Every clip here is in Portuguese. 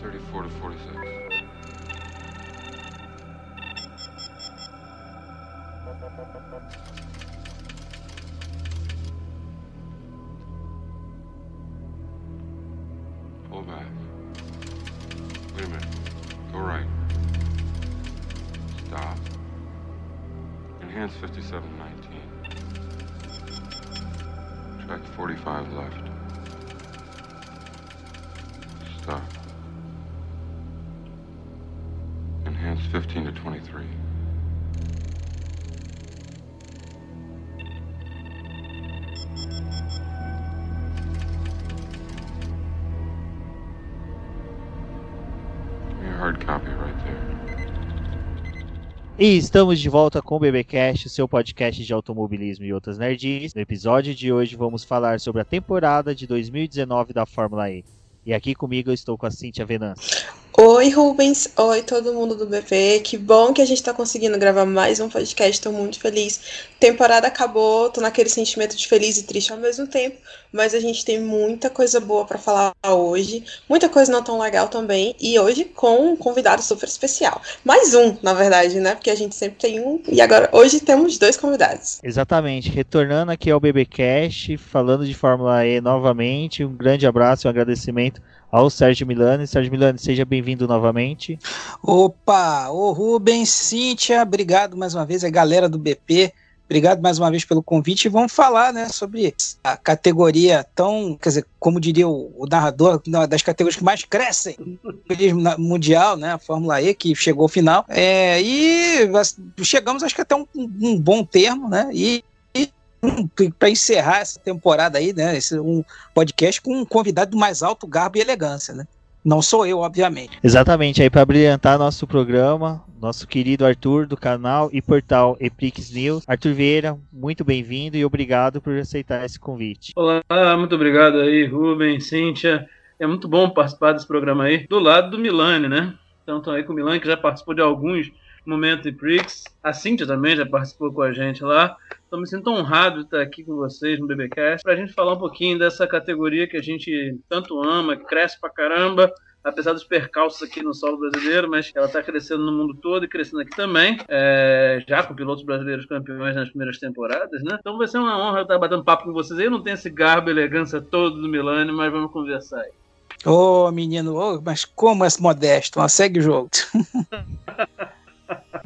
34 to 46. Pull back. Wait a minute. Go right. Stop. Enhance 5719. Track 45 left. E estamos de volta com o BBcast, seu podcast de automobilismo e outras nerds. No episódio de hoje vamos falar sobre a temporada de 2019 da Fórmula E. E aqui comigo eu estou com a Cintia Venâncio. Oi, Rubens. Oi, todo mundo do BP. Que bom que a gente tá conseguindo gravar mais um podcast. Tô muito feliz. Temporada acabou, tô naquele sentimento de feliz e triste ao mesmo tempo, mas a gente tem muita coisa boa para falar hoje, muita coisa não tão legal também, e hoje com um convidado super especial. Mais um, na verdade, né? Porque a gente sempre tem um, e agora hoje temos dois convidados. Exatamente, retornando aqui ao BBcast, falando de Fórmula E novamente. Um grande abraço e um agradecimento ao Sérgio Milani. Sérgio Milani, seja bem-vindo novamente. Opa, ô Rubens, Cíntia, obrigado mais uma vez, a galera do BP, obrigado mais uma vez pelo convite e vamos falar, né, sobre a categoria tão, quer dizer, como diria o, o narrador, das categorias que mais crescem no mundial, né, a Fórmula E, que chegou ao final, é, e chegamos, acho que até um, um bom termo, né, e para encerrar essa temporada aí, né? Esse um podcast com um convidado do mais alto garbo e elegância, né? Não sou eu, obviamente. Exatamente, aí para brilhantar nosso programa, nosso querido Arthur do canal e portal Epix News. Arthur Vieira, muito bem-vindo e obrigado por aceitar esse convite. Olá, muito obrigado aí, Rubens, Cíntia. É muito bom participar desse programa aí, do lado do Milani, né? Então, estão aí com o Milani, que já participou de alguns momentos de Prix. A Cíntia também já participou com a gente lá. Estou me sinto honrado de estar aqui com vocês no BBcast para a gente falar um pouquinho dessa categoria que a gente tanto ama, que cresce pra caramba, apesar dos percalços aqui no solo brasileiro, mas ela está crescendo no mundo todo e crescendo aqui também, é, já com pilotos brasileiros campeões nas primeiras temporadas, né? Então vai ser uma honra estar batendo papo com vocês. Eu não tenho esse garbo e elegância todo do Milani, mas vamos conversar aí. Ô, oh, menino, oh, mas como é modesto, mas segue o jogo.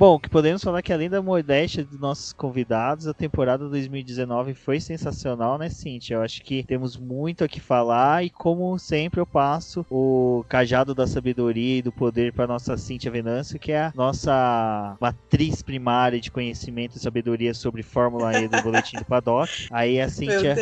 Bom, que podemos falar que além da modéstia dos nossos convidados, a temporada 2019 foi sensacional, né, Cintia? Eu acho que temos muito a que falar e como sempre eu passo o cajado da sabedoria e do poder para nossa Cintia Venâncio, que é a nossa matriz primária de conhecimento e sabedoria sobre Fórmula E do Boletim do Paddock. Aí a Cintia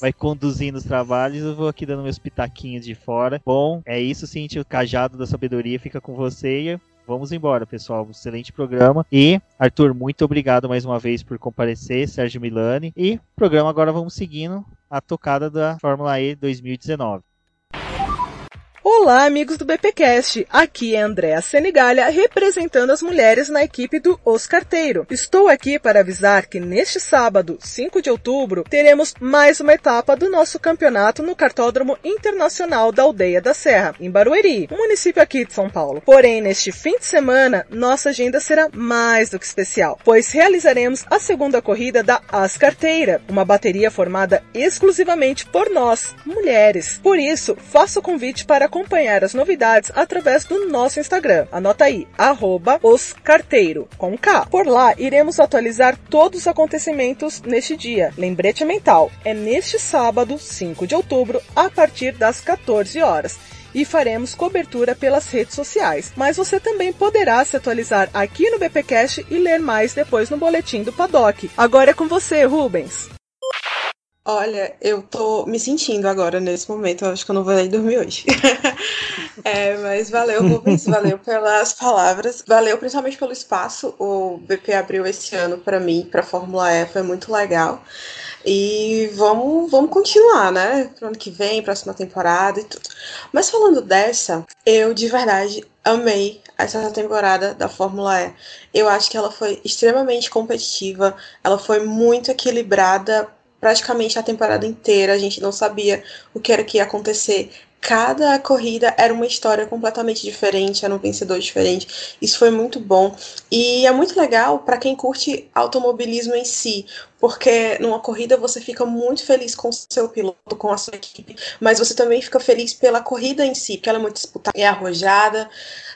vai conduzindo os trabalhos, eu vou aqui dando meus pitaquinhos de fora. Bom, é isso, Cintia, o cajado da sabedoria fica com você Vamos embora, pessoal. Excelente programa. E, Arthur, muito obrigado mais uma vez por comparecer, Sérgio Milani. E programa agora vamos seguindo a tocada da Fórmula E 2019. Olá, amigos do BPcast. Aqui é Andréa Senigalha, representando as mulheres na equipe do Os Carteiro. Estou aqui para avisar que neste sábado, 5 de outubro, teremos mais uma etapa do nosso campeonato no Cartódromo Internacional da Aldeia da Serra, em Barueri, um município aqui de São Paulo. Porém, neste fim de semana, nossa agenda será mais do que especial, pois realizaremos a segunda corrida da As Carteira, uma bateria formada exclusivamente por nós, mulheres. Por isso, faço o convite para acompanhar as novidades através do nosso Instagram. Anota aí, oscarteiro, com K. Por lá, iremos atualizar todos os acontecimentos neste dia. Lembrete mental, é neste sábado, 5 de outubro, a partir das 14 horas e faremos cobertura pelas redes sociais. Mas você também poderá se atualizar aqui no BPcast e ler mais depois no boletim do Paddock. Agora é com você, Rubens. Olha, eu tô me sentindo agora nesse momento. Eu acho que eu não vou nem dormir hoje. é, mas valeu, Rubens, valeu pelas palavras. Valeu principalmente pelo espaço. O BP abriu esse ano para mim, para Fórmula E, foi muito legal. E vamos, vamos continuar, né? Pro ano que vem, próxima temporada e tudo. Mas falando dessa, eu de verdade amei essa temporada da Fórmula E. Eu acho que ela foi extremamente competitiva, ela foi muito equilibrada praticamente a temporada inteira, a gente não sabia o que era que ia acontecer. cada corrida era uma história completamente diferente, era um vencedor diferente. Isso foi muito bom. E é muito legal para quem curte automobilismo em si, porque numa corrida você fica muito feliz com o seu piloto, com a sua equipe, mas você também fica feliz pela corrida em si, porque ela é muito disputada, é arrojada.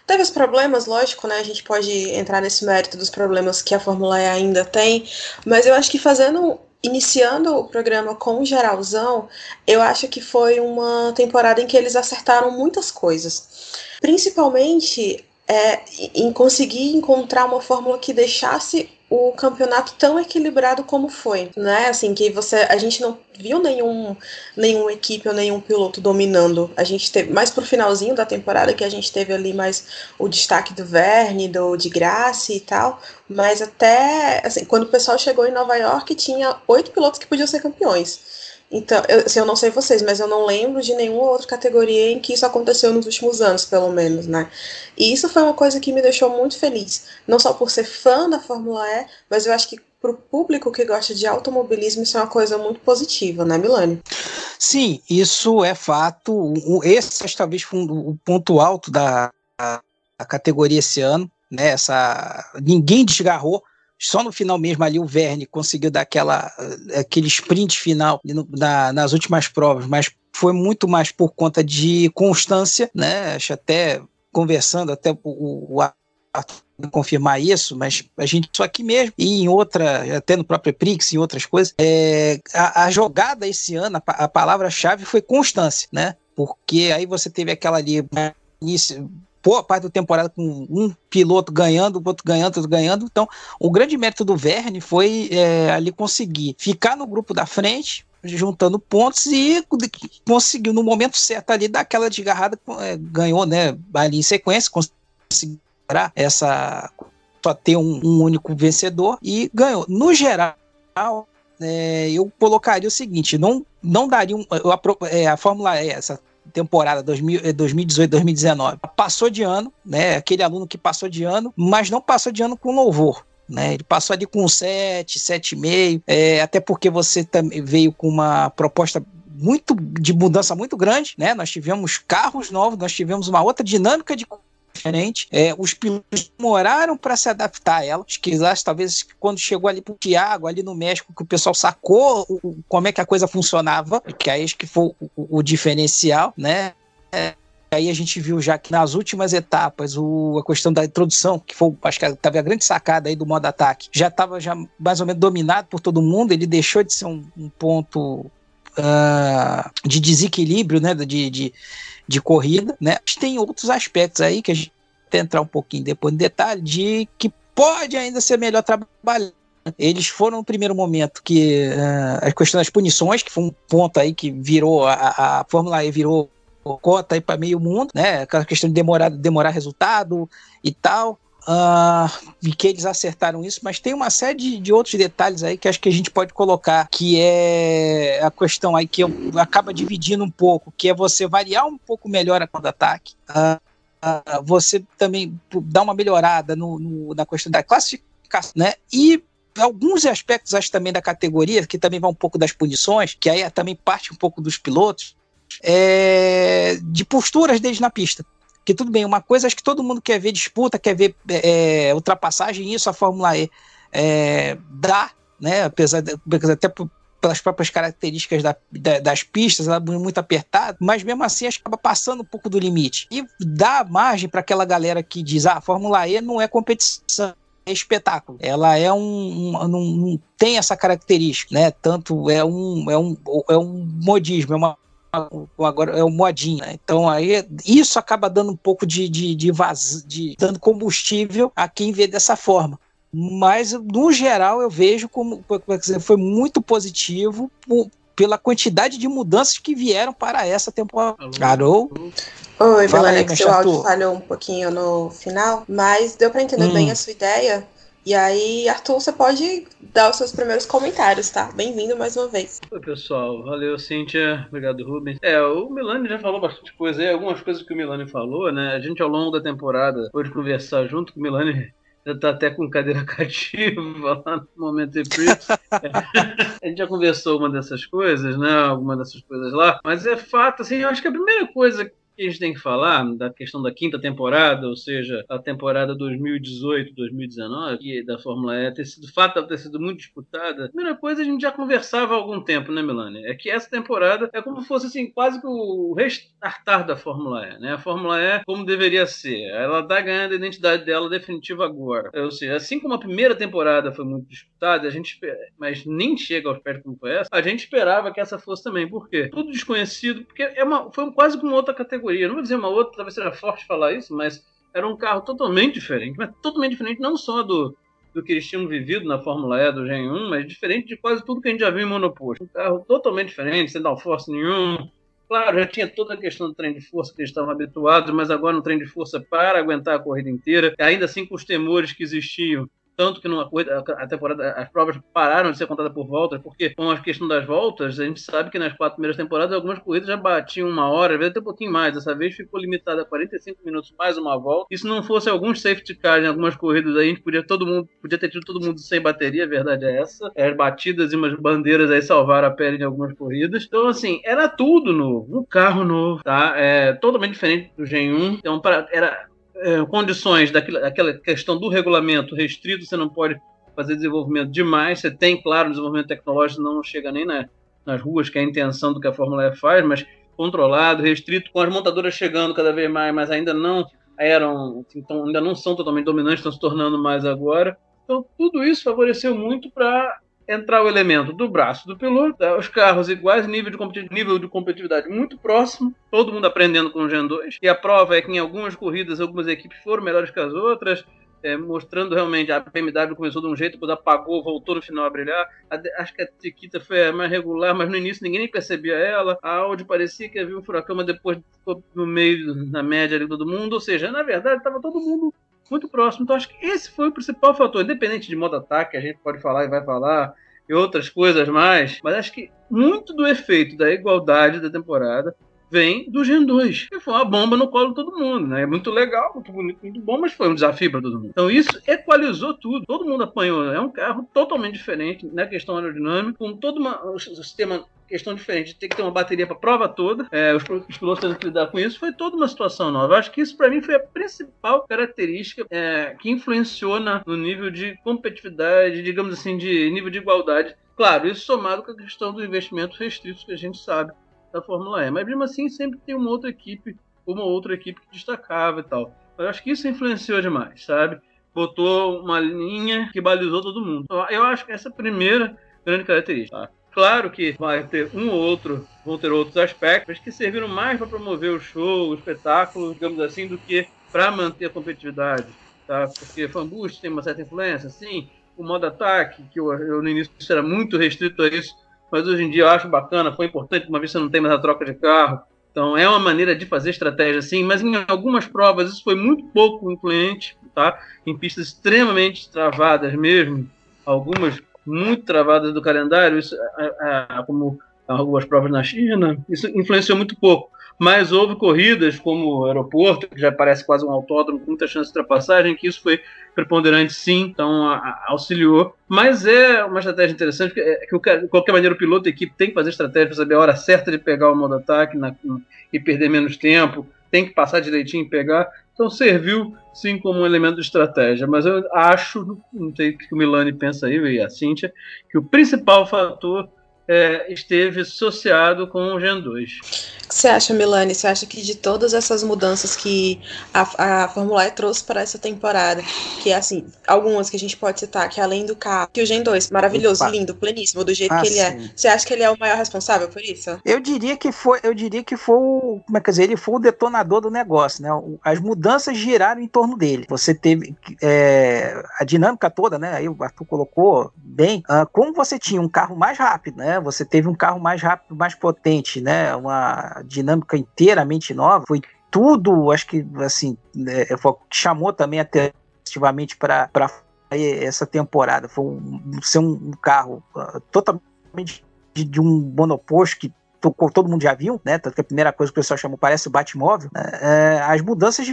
Teve os problemas, lógico, né? A gente pode entrar nesse mérito dos problemas que a Fórmula E ainda tem, mas eu acho que fazendo iniciando o programa com o geralzão, eu acho que foi uma temporada em que eles acertaram muitas coisas. Principalmente é, em conseguir encontrar uma fórmula que deixasse o campeonato tão equilibrado como foi, né? Assim que você, a gente não viu nenhum nenhuma equipe ou nenhum piloto dominando. A gente teve mais pro finalzinho da temporada que a gente teve ali mais o destaque do Verne, do de Graça e tal, mas até assim, quando o pessoal chegou em Nova York tinha oito pilotos que podiam ser campeões. Então, eu, assim, eu não sei vocês, mas eu não lembro de nenhuma outra categoria em que isso aconteceu nos últimos anos, pelo menos, né? E isso foi uma coisa que me deixou muito feliz. Não só por ser fã da Fórmula E, mas eu acho que para o público que gosta de automobilismo, isso é uma coisa muito positiva, né, Milani? Sim, isso é fato. Esse talvez foi o ponto alto da categoria esse ano. Né, essa, ninguém desgarrou só no final mesmo ali o Verne conseguiu dar aquela, aquele sprint final na, nas últimas provas, mas foi muito mais por conta de constância, né? Acho até conversando até o, o, confirmar isso, mas a gente só aqui mesmo e em outra, até no próprio Prix, em outras coisas, é, a, a jogada esse ano, a, a palavra-chave foi constância, né? Porque aí você teve aquela ali início, boa parte da temporada com um piloto ganhando, outro ganhando, outro ganhando. Então, o grande mérito do Verne foi é, ali conseguir ficar no grupo da frente, juntando pontos e conseguiu no momento certo ali dar aquela desgarrada, é, ganhou, né, ali em sequência, conseguiu essa só ter um, um único vencedor e ganhou. No geral, é, eu colocaria o seguinte: não, não daria um, eu, é, a Fórmula E, essa temporada 2018-2019. Eh, passou de ano, né? Aquele aluno que passou de ano, mas não passou de ano com louvor. Né, ele passou ali com 7, 7,5, é, até porque você também veio com uma proposta muito de mudança muito grande, né? Nós tivemos carros novos, nós tivemos uma outra dinâmica de diferente. É, os pilotos demoraram para se adaptar a ela. Lá, talvez quando chegou ali para o Thiago, ali no México, que o pessoal sacou o, como é que a coisa funcionava, que aí acho que foi o, o diferencial, né? É, aí a gente viu já que nas últimas etapas o, a questão da introdução, que foi, acho que estava a grande sacada aí do modo ataque, já estava já mais ou menos dominado por todo mundo, ele deixou de ser um, um ponto uh, de desequilíbrio, né, de, de, de corrida, né? Mas tem outros aspectos aí que a gente vai entrar um pouquinho depois no detalhe de que pode ainda ser melhor trabalhar. Eles foram no primeiro momento que uh, a questão das punições, que foi um ponto aí que virou a, a Fórmula E virou cota aí para meio mundo, né? Aquela questão de demorar, demorar resultado e tal. Uh, e que eles acertaram isso, mas tem uma série de, de, outros detalhes aí que acho que a gente pode colocar, que é a questão aí que acaba dividindo um pouco, que é você variar um pouco melhor a contra-ataque, uh, uh, você também dar uma melhorada no, no, na questão da classificação, né? E alguns aspectos, acho também da categoria, que também vai um pouco das punições, que aí também parte um pouco dos pilotos, é, de posturas deles na pista que tudo bem, uma coisa acho que todo mundo quer ver disputa, quer ver é, ultrapassagem, e isso a Fórmula E é, dá, né? Apesar de, até pelas próprias características da, da, das pistas, ela é muito apertada, mas mesmo assim acaba passando um pouco do limite. E dá margem para aquela galera que diz: ah, a Fórmula E não é competição. É espetáculo. Ela é um, um, um tem essa característica, né? Tanto é um é um é um modismo, é uma agora é o modinho, né? Então aí isso acaba dando um pouco de, de, de, vaz, de dando combustível a quem vê dessa forma. Mas no geral eu vejo como foi muito positivo pela quantidade de mudanças que vieram para essa temporada. Alô? Oi, que seu áudio falhou um pouquinho no final, mas deu para entender hum. bem a sua ideia. E aí, Arthur, você pode dar os seus primeiros comentários, tá? Bem-vindo mais uma vez. Oi, pessoal. Valeu, Cíntia. Obrigado, Rubens. É, o Milani já falou bastante coisa aí, algumas coisas que o Milani falou, né? A gente, ao longo da temporada, pôde conversar junto com o Milani já está até com cadeira cativa lá no momento de Prix. a gente já conversou uma dessas coisas, né? Alguma dessas coisas lá. Mas é fato, assim, eu acho que a primeira coisa que a gente tem que falar da questão da quinta temporada, ou seja, a temporada 2018-2019 e da Fórmula E ter sido, o fato de ter sido muito disputada, a primeira coisa a gente já conversava há algum tempo, né, Melanie? É que essa temporada é como se fosse assim, quase que o restartar da Fórmula E, né? A Fórmula E como deveria ser. Ela está ganhando a identidade dela definitiva agora. Ou seja, assim como a primeira temporada foi muito disputada, a gente mas nem chega aos pés como foi essa, a gente esperava que essa fosse também. Por quê? Tudo desconhecido, porque é uma, foi quase como outra categoria categoria. Não vou dizer uma outra, talvez seja forte falar isso, mas era um carro totalmente diferente, mas totalmente diferente não só do, do que eles tinham vivido na Fórmula E do Gen 1, mas diferente de quase tudo que a gente já viu em monoposto. Um carro totalmente diferente, sem downforce nenhum. Claro, já tinha toda a questão do trem de força que eles estavam habituados, mas agora um trem de força para aguentar a corrida inteira, ainda assim com os temores que existiam tanto que numa corrida, a temporada, as provas pararam de ser contadas por voltas, porque com a questão das voltas, a gente sabe que nas quatro primeiras temporadas algumas corridas já batiam uma hora, às vezes até um pouquinho mais. Dessa vez ficou limitada a 45 minutos mais uma volta. E se não fosse alguns safety cars em algumas corridas, aí a gente podia todo mundo, podia ter tido todo mundo sem bateria, a verdade é essa. As batidas e umas bandeiras aí salvaram a pele em algumas corridas. Então, assim, era tudo novo, um carro novo, tá? É totalmente diferente do Gen 1. Então, para, era é, condições daquela, questão do regulamento restrito, você não pode fazer desenvolvimento demais. Você tem, claro, desenvolvimento tecnológico, não chega nem na, nas ruas, que é a intenção do que a Fórmula E faz, mas controlado, restrito, com as montadoras chegando cada vez mais, mas ainda não eram, então ainda não são totalmente dominantes, estão se tornando mais agora. Então, tudo isso favoreceu muito para entrar o elemento do braço do piloto, tá? os carros iguais, nível de, nível de competitividade muito próximo, todo mundo aprendendo com o Gen 2. E a prova é que em algumas corridas, algumas equipes foram melhores que as outras, é, mostrando realmente a BMW começou de um jeito, depois apagou, voltou no final a brilhar. A, acho que a Chiquita foi mais regular, mas no início ninguém nem percebia ela. A Audi parecia que havia um furacão, mas depois ficou no meio, na média de todo mundo. Ou seja, na verdade, estava todo mundo muito próximo. Então acho que esse foi o principal fator, independente de modo ataque, a gente pode falar e vai falar, e outras coisas mais, mas acho que muito do efeito da igualdade da temporada vem do Gen 2, que foi uma bomba no colo de todo mundo, né? É muito legal, muito bonito, muito bom, mas foi um desafio para todo mundo. Então isso equalizou tudo, todo mundo apanhou. É um carro totalmente diferente na questão aerodinâmica, com todo uma, um sistema questão diferente, ter que ter uma bateria para prova toda, é, os, os, pilotos tendo que lidar com isso, foi toda uma situação nova. Acho que isso para mim foi a principal característica é, que influenciou na, no nível de competitividade, digamos assim, de nível de igualdade. Claro, isso somado com a questão dos investimentos restritos que a gente sabe da Fórmula E. Mas mesmo assim, sempre tem uma outra equipe, uma outra equipe que destacava e tal. Eu acho que isso influenciou demais, sabe? Botou uma linha que balizou todo mundo. Eu acho que essa é a primeira grande característica. Tá? Claro que vai ter um ou outro, vão ter outros aspectos que serviram mais para promover o show, o espetáculo, digamos assim, do que para manter a competitividade. Tá? Porque fanboost tem uma certa influência, sim. O modo ataque, que eu, eu no início era muito restrito a isso, mas hoje em dia eu acho bacana, foi importante, uma vez você não tem mais a troca de carro. Então é uma maneira de fazer estratégia assim, mas em algumas provas isso foi muito pouco influente, tá? Em pistas extremamente travadas mesmo, algumas muito travadas do calendário, isso, como algumas provas na China, isso influenciou muito pouco mas houve corridas como o aeroporto, que já parece quase um autódromo com muita chance de ultrapassagem, que isso foi preponderante sim, então a, a, auxiliou. Mas é uma estratégia interessante, que, é, que o, de qualquer maneira o piloto, a equipe tem que fazer estratégia para saber a hora certa de pegar o modo ataque na, e perder menos tempo, tem que passar direitinho e pegar. Então serviu sim como um elemento de estratégia, mas eu acho, não sei o que o Milani pensa aí, e a Cíntia, que o principal fator é, esteve associado com o Gen 2. O que você acha, Milani? Você acha que de todas essas mudanças que a, a Fórmula E trouxe para essa temporada, que é assim, algumas que a gente pode citar, que além do carro, que o Gen 2, maravilhoso, Opa. lindo, pleníssimo, do jeito ah, que ele é, sim. é. Você acha que ele é o maior responsável por isso? Eu diria que foi, eu diria que foi o, como é que dizer, ele foi o detonador do negócio, né? As mudanças giraram em torno dele. Você teve é, a dinâmica toda, né? Aí o Arthur colocou bem, uh, como você tinha um carro mais rápido, né? Você teve um carro mais rápido, mais potente, né? Uma dinâmica inteiramente nova. Foi tudo, acho que assim, né, chamou também ativamente para essa temporada. Foi um, ser um, carro uh, totalmente de, de, um monoposto que todo mundo já viu, né? Tanto que a primeira coisa que o pessoal chamou parece o Batmóvel. Né? É, as mudanças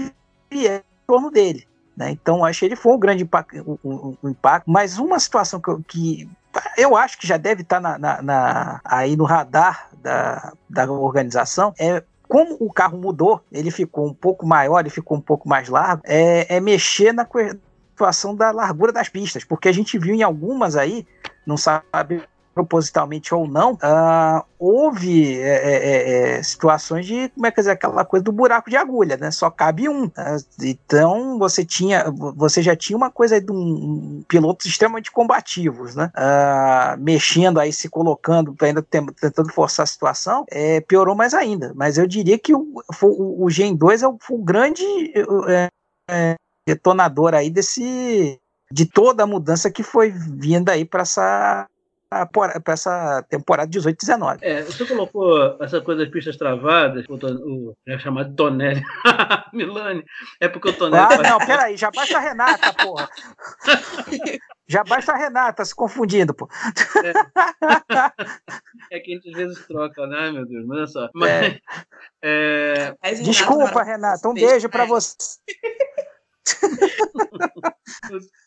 vieram em torno dele. Né? Então, acho que ele foi um grande impacto, um, um impacto. Mas uma situação que, que eu acho que já deve estar na, na, na, aí no radar da, da organização é como o carro mudou, ele ficou um pouco maior, ele ficou um pouco mais largo, é, é mexer na situação da largura das pistas, porque a gente viu em algumas aí, não sabe propositalmente ou não, uh, houve é, é, é, é, situações de, como é que dizer, aquela coisa do buraco de agulha, né? Só cabe um. Né? Então você tinha, você já tinha uma coisa de um, um pilotos extremamente combativos, né? Uh, mexendo aí, se colocando, ainda tentando forçar a situação, é, piorou mais ainda. Mas eu diria que o, o, o Gen 2 é o, o grande é, detonador aí desse de toda a mudança que foi vindo aí para essa para essa temporada 18-19. É, você colocou essa coisa das pistas travadas, o, o é chamado Tonelli. Milani. É porque o Tonelli. Ah, faz... não, peraí, já basta a Renata, porra. já basta a Renata se confundindo, pô. É, é que a gente às vezes troca, né, meu Deus? Mas olha só. Mas, é. É... Desculpa, Renata, um beijo para você.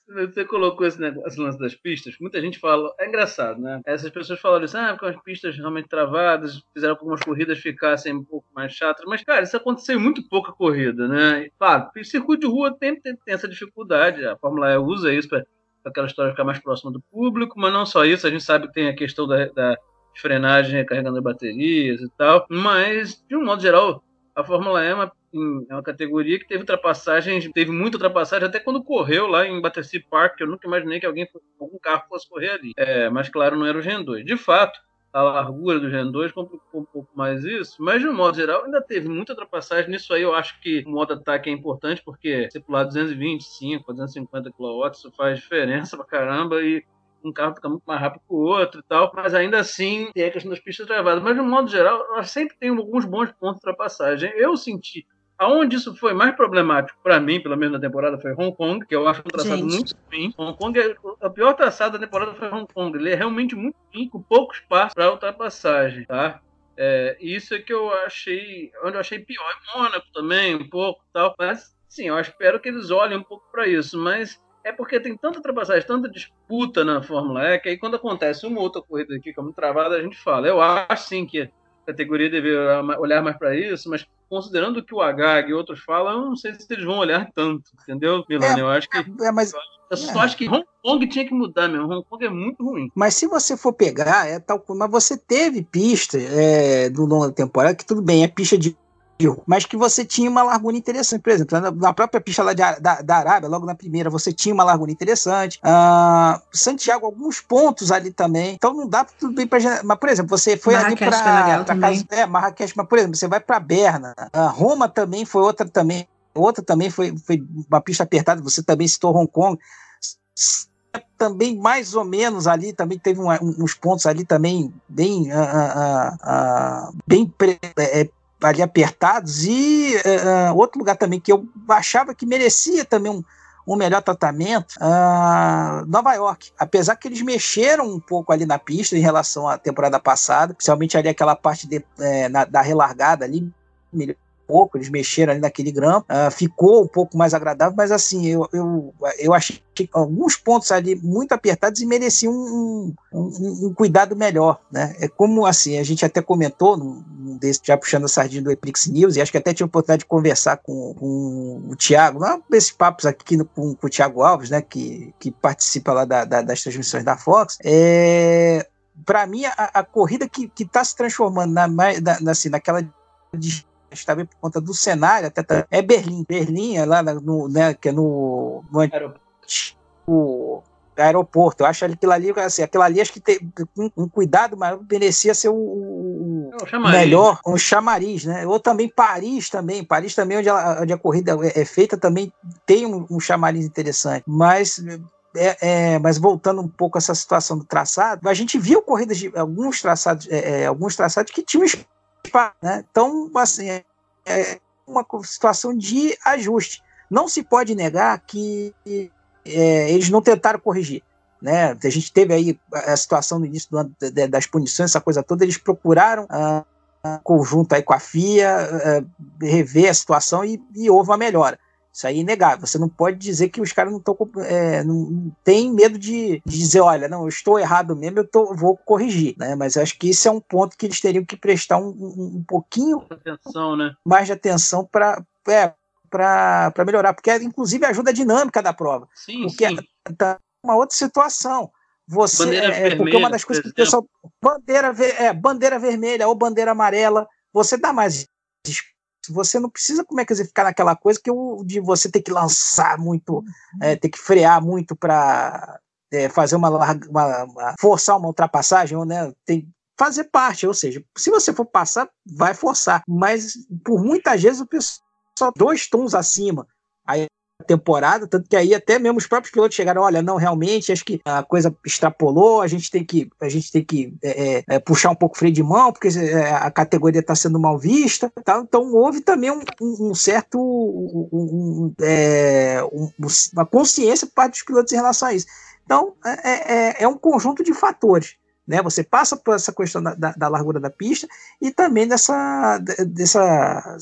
Você colocou esse, negócio, lance das pistas, muita gente fala, é engraçado, né? Essas pessoas falam isso, ah, porque as pistas realmente travadas, fizeram com que algumas corridas ficassem um pouco mais chatas, mas, cara, isso aconteceu em muito pouca corrida, né? E, claro, circuito de rua tem, tem, tem, essa dificuldade, a Fórmula E usa isso para aquela história ficar mais próxima do público, mas não só isso, a gente sabe que tem a questão da, da frenagem recarregando baterias e tal, mas, de um modo geral, a Fórmula E é uma é uma categoria que teve ultrapassagem, teve muita ultrapassagem, até quando correu lá em Battersea Park, eu nunca imaginei que alguém, algum carro fosse correr ali. É, mas claro, não era o Gen 2. De fato, a largura do Gen 2 complicou um pouco mais isso, mas de um modo geral ainda teve muita ultrapassagem. Nisso aí eu acho que o modo ataque é importante, porque você pular 225, 250 kW, isso faz diferença pra caramba e um carro fica muito mais rápido que o outro e tal, mas ainda assim tem a questão das pistas travadas. Mas de um modo geral, nós sempre tem alguns bons pontos de ultrapassagem. Eu senti Aonde isso foi mais problemático para mim, pelo menos na temporada, foi Hong Kong, que eu acho um traçado Gente. muito ruim. Hong Kong é a pior traçada da temporada foi Hong Kong. Ele é realmente muito ruim, com pouco espaço para ultrapassagem, tá? É, isso é que eu achei, onde eu achei pior. É Mônaco também, um pouco, tal. Mas sim, eu espero que eles olhem um pouco para isso. Mas é porque tem tanta ultrapassagem, tanta disputa na Fórmula E, que aí quando acontece uma outra corrida aqui, como travada, a gente fala. Eu acho sim que categoria deveria olhar mais para isso, mas considerando que o HAG e outros falam, eu não sei se eles vão olhar tanto, entendeu, Milano? É, eu acho que. É, mas, eu só é. acho que Hong Kong tinha que mudar mesmo. Hong Kong é muito ruim. Mas se você for pegar, é tal Mas você teve pista é, do longo da temporada, que tudo bem, é pista de mas que você tinha uma largura interessante. Por exemplo, na, própria pista lá de, da, da Arábia, logo na primeira, você tinha uma largura interessante. Uh, Santiago, alguns pontos ali também. Então não dá tudo bem para. Mas, por exemplo, você foi Marrakech ali para. Casa, é, Marrakech, mas, por exemplo, você vai para Berna. Uh, Roma também foi outra também. Outra também foi, foi uma pista apertada, você também citou Hong Kong também mais ou menos ali também teve um, uns pontos ali também bem uh, uh, uh, bem pre, é, ali apertados. E uh, outro lugar também que eu achava que merecia também um, um melhor tratamento, uh, Nova York. Apesar que eles mexeram um pouco ali na pista em relação à temporada passada, principalmente ali aquela parte de, é, na, da relargada ali, melhor pouco, eles mexeram ali naquele grampo, uh, ficou um pouco mais agradável, mas assim, eu, eu, eu achei alguns pontos ali muito apertados e mereciam um, um, um, cuidado melhor, né? É como assim, a gente até comentou num, num desse, já puxando a sardinha do Eprix News, e acho que até tive a oportunidade de conversar com, com o Thiago, não esses papos aqui no, com, com, o Thiago Alves, né, que, que participa lá da, da, das transmissões da Fox, é para mim, a, a, corrida que está se transformando na, na, assim, naquela também por conta do cenário, até tá, é Berlim. Berlim é lá no, né, que é no, no aeroporto. aeroporto. Eu acho que aquilo ali, assim, aquilo ali acho que tem um, um cuidado maior merecia ser o, o, o melhor, um chamariz, né? Ou também Paris também. Paris também, onde a, onde a corrida é, é feita, também tem um, um chamariz interessante. Mas é, é, mas voltando um pouco a essa situação do traçado, a gente viu corridas de alguns traçados, é, é alguns traçados que tinham né? Então, assim, é, é uma situação de ajuste. Não se pode negar que é, eles não tentaram corrigir. Né? A gente teve aí a situação no início do das punições, essa coisa toda, eles procuraram uh, conjunto aí com a FIA uh, rever a situação e, e houve uma melhora. Isso aí é inegável. Você não pode dizer que os caras não estão. É, não tem medo de, de, dizer, olha, não, eu estou errado mesmo, eu tô, vou corrigir. Né? Mas eu acho que isso é um ponto que eles teriam que prestar um, um, um pouquinho atenção, né? mais de atenção para. É, para melhorar, porque inclusive ajuda a dinâmica da prova. Sim, porque sim. tá uma outra situação. Você Bandeira é, vermelha, porque uma das coisas que o pessoal bandeira é, bandeira vermelha ou bandeira amarela, você dá mais. Você não precisa como é que dizer, ficar naquela coisa que o de você ter que lançar muito, é, ter que frear muito para fazer uma, uma- uma- forçar uma ultrapassagem, ou, né, tem fazer parte, ou seja, se você for passar, vai forçar, mas por muitas vezes o pessoal dois tons acima. Aí temporada, tanto que aí até mesmo os próprios pilotos chegaram, olha, não, realmente, acho que a coisa extrapolou, a gente tem que, a gente tem que é, é, puxar um pouco o freio de mão, porque é, a categoria está sendo mal vista, tá? então houve também um, um- certo, um- um- é, um- uma consciência por parte dos pilotos em relação a isso. Então, é, é- é um conjunto de fatores, né? Você passa por essa questão da, da- da largura da pista e também dessa, dessa,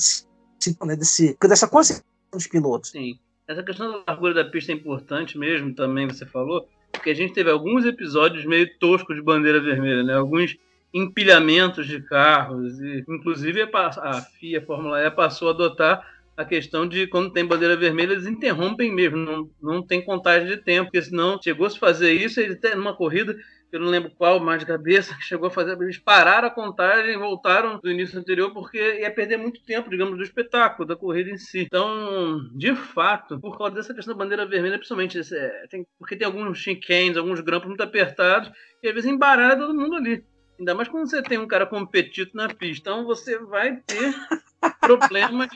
né, desse, dessa consciência dos pilotos. Sim. Essa questão da largura da pista é importante mesmo, também você falou, porque a gente teve alguns episódios meio toscos de bandeira vermelha, né? Alguns empilhamentos de carros, e inclusive a FIA, a Fórmula E, passou a adotar a questão de quando tem bandeira vermelha, eles interrompem mesmo, não, não tem contagem de tempo, porque senão chegou a fazer isso, ele até numa corrida, eu não lembro qual mais de cabeça, que chegou a fazer, eles pararam a contagem e voltaram do início anterior, porque ia perder muito tempo, digamos, do espetáculo, da corrida em si. Então, de fato, por causa dessa questão da bandeira vermelha, principalmente, é, tem- porque tem alguns chicanes, alguns grampos muito apertados, e às vezes embaralha todo mundo ali. Ainda mais quando você tem um cara competitivo na pista. Então você vai ter problemas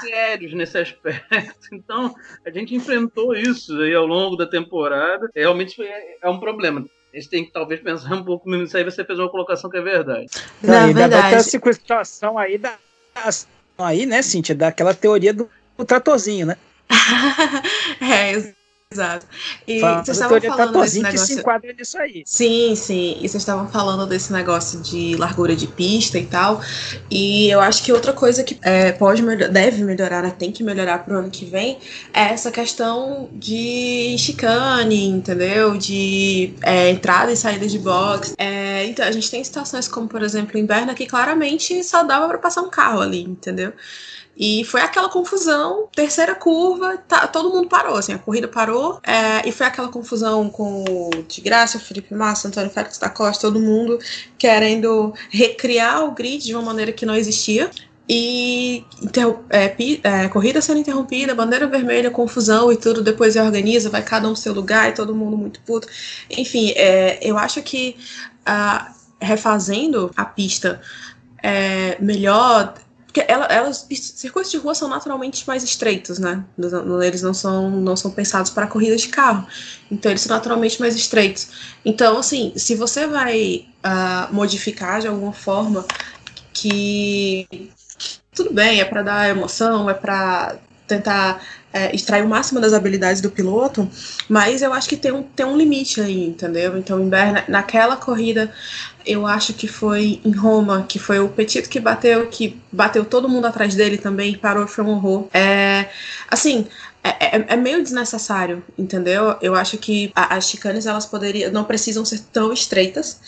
sérios nesse aspecto. Então, a gente enfrentou isso aí ao longo da temporada. Realmente foi- é um problema. A gente tem que talvez pensar um pouco nisso aí. Você fez uma colocação que é verdade. Na ainda vai ter verdade, essa situação aí da aí, né, Cíntia, daquela teoria do, do tratorzinho, né? é, exato. E Fala, vocês estavam falando desse que se negócio. enquadra nisso aí. Sim, sim. E vocês estavam falando desse negócio de largura de pista e tal. E eu acho que outra coisa que é, pode melhor- deve melhorar, né, tem que melhorar pro ano que vem, é essa questão de chicane, entendeu? De é, entrada e saída de box. É, então, a gente tem situações como, por exemplo, em Berna, que claramente só dava pra passar um carro ali, entendeu? E foi aquela confusão, terceira curva, tá- todo mundo parou, assim, a corrida parou, é, e foi aquela confusão com o de Graça, Felipe Massa, Antônio Félix da Costa, todo mundo querendo recriar o grid de uma maneira que não existia. E é, é, corrida sendo interrompida, bandeira vermelha, confusão e tudo, depois reorganiza, vai cada um pro seu lugar e todo mundo muito puto. Enfim, é, eu acho que ah, refazendo a pista é, melhor, porque ela, elas, circuitos de rua são naturalmente mais estreitos, né? Eles não são, não são pensados para corridas de carro. Então, eles são naturalmente mais estreitos. Então, assim, se você vai ah, modificar de alguma forma que tudo bem, é para dar emoção, é para tentar é, extrair o máximo das habilidades do piloto, mas eu acho que tem um, tem um limite aí, entendeu? Então, em Berna, naquela corrida, eu acho que foi em Roma, que foi o Petito que bateu, que bateu todo mundo atrás dele também, parou, foi um horror. É, assim, é, é- é meio desnecessário, entendeu? Eu acho que a- as chicanes, elas poderiam, não precisam ser tão estreitas,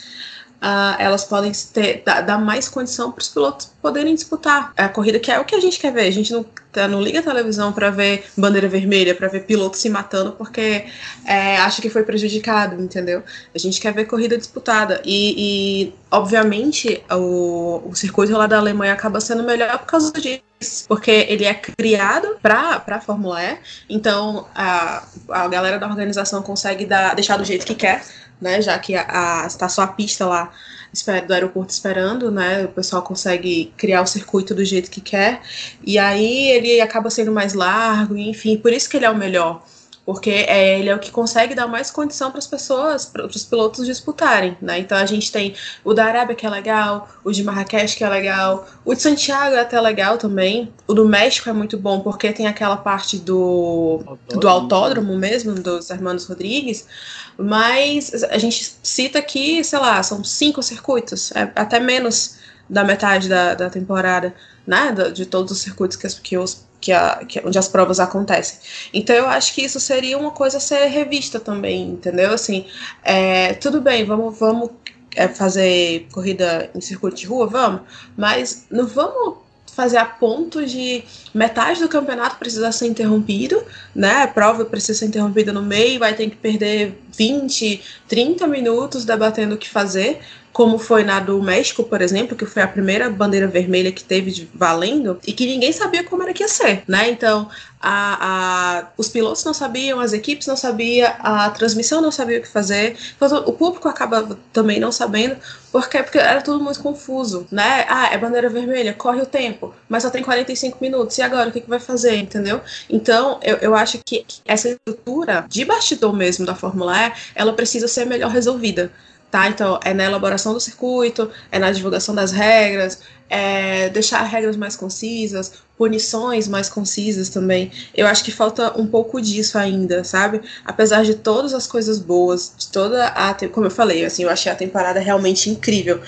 ah, elas podem ter, dar, dar mais condição para os pilotos poderem disputar a corrida, que é o que a gente quer ver. A gente não, tá- não liga a televisão para ver bandeira vermelha, para ver piloto se matando porque é, acha que foi prejudicado, entendeu? A gente quer ver corrida disputada. E, e, obviamente, o, o circuito lá da Alemanha acaba sendo melhor por causa disso. Porque ele é criado para a Fórmula E, então a, a galera da organização consegue dar, deixar do jeito que quer né? Já que a, está só a pista lá do aeroporto esperando, né? O pessoal consegue criar o circuito do jeito que quer. E aí ele acaba sendo mais largo, enfim, por isso que ele é o melhor. Porque é, ele é o que consegue dar mais condição para as pessoas, para os pilotos disputarem, né? Então a gente tem o da Arábia que é legal, o de Marrakech que é legal, o de Santiago é até legal também, o do México é muito bom porque tem aquela parte do, do autódromo mesmo, dos Hermanos Rodrigues, mas a gente cita aqui, sei lá, são cinco circuitos, é até menos da metade da, da temporada, né? De todos os circuitos que, as- que os que, a, que onde as provas acontecem. Então eu acho que isso seria uma coisa a ser revista também, entendeu? Assim, é, tudo bem, vamos, vamos é, fazer corrida em circuito de rua, vamos, mas não vamos fazer a ponto de metade do campeonato precisa ser interrompido, né? A prova precisa ser interrompida no meio, vai ter que perder 20, 30 minutos debatendo o que fazer, como foi na do México, por exemplo, que foi a primeira bandeira vermelha que teve valendo e que ninguém sabia como era que ia ser, né? Então, a, a, os pilotos não sabiam, as equipes não sabiam, a transmissão não sabia o que fazer, então, o público acaba também não sabendo, porque, porque era tudo muito confuso, né? Ah, é bandeira vermelha, corre o tempo, mas só tem 45 minutos, e agora o que, que vai fazer, entendeu? Então, eu, eu acho que essa estrutura de bastidor mesmo da Fórmula E, ela precisa ser melhor resolvida tá? Então, é na elaboração do circuito, é na divulgação das regras, é deixar regras mais concisas, punições mais concisas também. Eu acho que falta um pouco disso ainda, sabe? Apesar de todas as coisas boas, de toda a, como eu falei, assim, eu achei a temporada realmente incrível,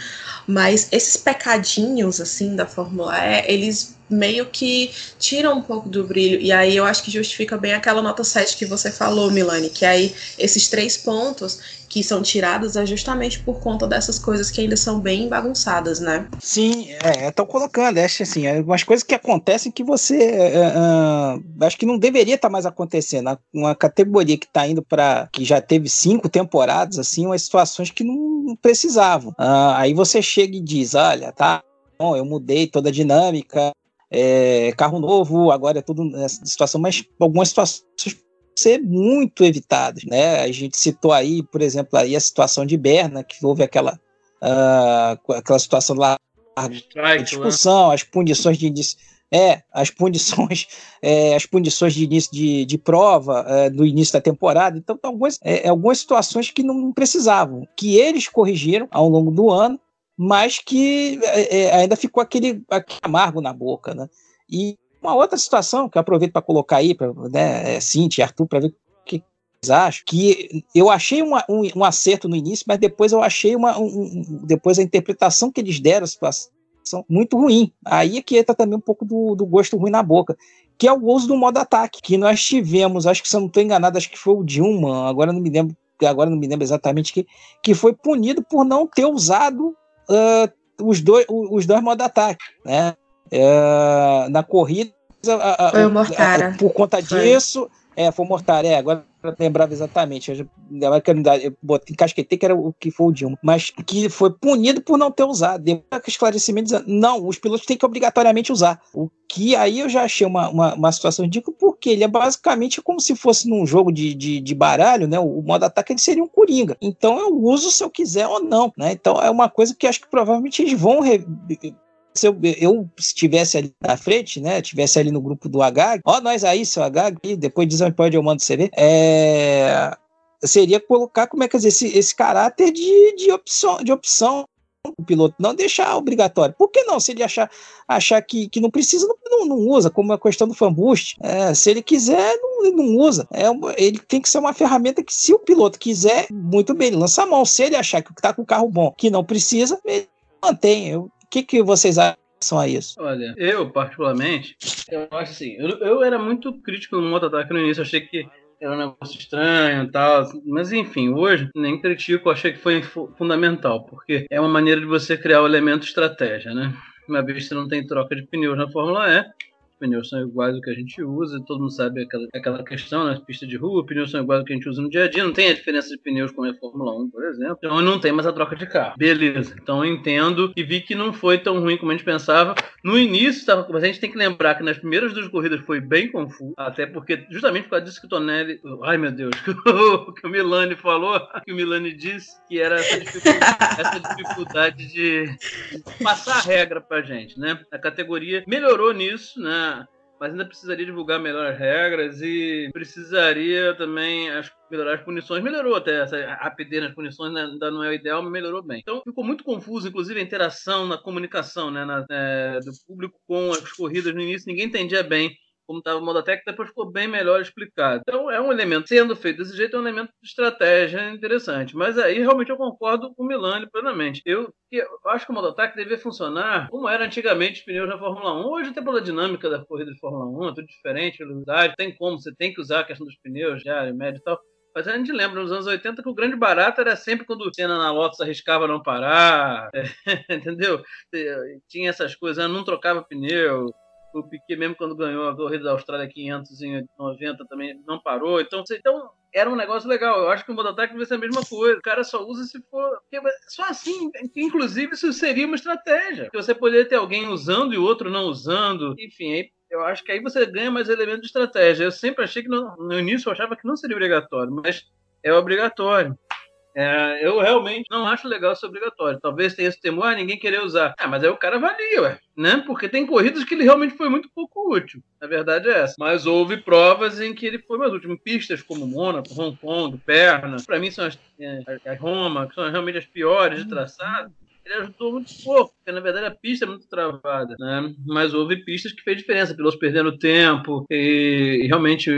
mas esses pecadinhos assim da Fórmula E, eles meio que tiram um pouco do brilho. E aí eu acho que justifica bem aquela nota 7 que você falou, Milani, que aí esses três pontos que são tirados é justamente por conta dessas coisas que ainda são bem bagunçadas, né? Sim, é, estão colocando, acho assim, algumas coisas que acontecem que você uh, acho que não deveria estar tá mais acontecendo. Uma categoria que está indo para que já teve cinco temporadas, assim, umas situações que não precisavam. Uh, aí você chega e diz, olha, tá bom, eu mudei toda a dinâmica, é, carro novo, agora é tudo nessa situação, mas algumas situações ser muito evitadas, né? A gente citou aí, por exemplo, aí a situação de Berna, que houve aquela uh, aquela situação lá Strike, discussão, né? as punições de é, as punições, é, as punições de início de, de prova é, do início da temporada. Então, algumas, é, algumas situações que não precisavam, que eles corrigiram ao longo do ano, mas que é, é, ainda ficou aquele, aquele, amargo na boca, né? E uma outra situação que eu aproveito para colocar aí, para né, é, Cintia e Arthur, para ver o que vocês acham, que eu achei uma, um, um, acerto no início, mas depois eu achei uma, um, depois a interpretação que eles deram à situação muito ruim. Aí é que entra também um pouco do, do gosto ruim na boca que é o uso do modo ataque, que nós tivemos, acho que se eu não estou enganado, acho que foi o Dilma, agora não me lembro, agora não me lembro exatamente que, que foi punido por não ter usado uh, os, dois, os dois modos de ataque, né? Uh, na corrida, a, foi o Mortara. por conta foi. disso, é, foi o Mortara, é, agora lembrava exatamente. Eu, eu botei, casquetei que era o que foi o Dilma, mas que foi punido por não ter usado. Deu esclarecimento dizendo, não, os pilotos têm que obrigatoriamente usar. O que aí eu já achei uma, uma, uma situação ridícula, porque ele é basicamente como se fosse num jogo de, de, de baralho, né? O, o modo ataque ele seria um coringa. Então eu uso se eu quiser ou não, né? Então é uma coisa que acho que provavelmente eles vão re se eu, eu estivesse ali na frente, né, estivesse ali no grupo do H, ó, nós aí, seu H, depois diz onde pode eu mando você ver, é, seria colocar, como é que dizer, esse, esse caráter de, de opção, de opção o piloto não deixar obrigatório. Por que não? Se ele achar, achar que, que não precisa, não, não, usa, como a questão do fanboost. É, se ele quiser, não, não usa. É, ele tem que ser uma ferramenta que, se o piloto quiser, muito bem, ele lança a mão. Se ele achar que está com o carro bom, que não precisa, ele mantém. Eu que, que vocês acham a isso? Olha, eu, particularmente, eu acho assim, eu, eu era muito crítico no moto-ataque no início, achei que era um negócio estranho e tal, mas enfim, hoje nem critico, achei que foi fundamental, porque é uma maneira de você criar o elemento estratégia, né? Uma vez que não tem troca de pneus na Fórmula E, pneus são iguais ao que a gente usa, todo mundo sabe aquela, aquela questão, né? Pista de rua, pneus são iguais ao que a gente usa no dia a dia, não tem a diferença de pneus como é a Fórmula 1, por exemplo. Então não tem mais a troca de carro. Beleza. Então eu entendo e vi que não foi tão ruim como a gente pensava. No início, tava, mas a gente tem que lembrar que nas primeiras duas corridas foi bem confuso, até porque justamente por causa disso que o Tonelli. Ai meu Deus, que o Milani falou, que o Milani disse que era essa dificuldade, essa dificuldade de, passar a regra pra gente, né? A categoria melhorou nisso, né? Mas ainda precisaria divulgar melhor as regras e precisaria também as, melhorar as punições. Melhorou até essa rapidez nas punições, né? ainda não é o ideal, mas melhorou bem. Então ficou muito confuso, inclusive a interação na comunicação né? Na, é, do público com as corridas no início, ninguém entendia bem como estava o modo técnico, depois ficou bem melhor explicado. Então é um elemento, sendo feito desse jeito, é um elemento de estratégia interessante. Mas aí realmente eu concordo com o Milani plenamente. Eu, eu acho que o modo ataque deveria funcionar como era antigamente os pneus na Fórmula 1. Hoje tem pela dinâmica da corrida de Fórmula 1, é tudo diferente, velocidade, tem como, você tem que usar a questão dos pneus, já, médio e tal. Mas a gente lembra nos anos 80 que o grande barato era sempre quando o Senna na Lotus arriscava não parar, é, entendeu? Tinha essas coisas, não trocava pneu. O Piquet, mesmo quando ganhou a corrida da Austrália 500 em 90, também não parou. Então, então era um negócio legal. Eu acho que o modo ataque vai ser a mesma coisa. O cara só usa se for. Só assim, inclusive, isso seria uma estratégia. Você poderia ter alguém usando e o outro não usando. Enfim, aí eu acho que aí você ganha mais elementos de estratégia. Eu sempre achei que no início eu achava que não seria obrigatório, mas é obrigatório. É, eu realmente não acho legal ser obrigatório. Talvez tenha esse temor, ah, ninguém querer usar. Ah, mas aí o cara avalia, ué, né? Porque tem corridas que ele realmente foi muito pouco útil. A verdade é essa. Mas houve provas em que ele foi mais útil. Pistas como Mônaco, Hong Kong, Perna, para mim são as, é, as Roma, que são realmente as piores de traçado ele ajudou muito pouco, porque na verdade a pista é muito travada, né? Mas houve pistas que fez diferença, pilotos perdendo tempo e, e realmente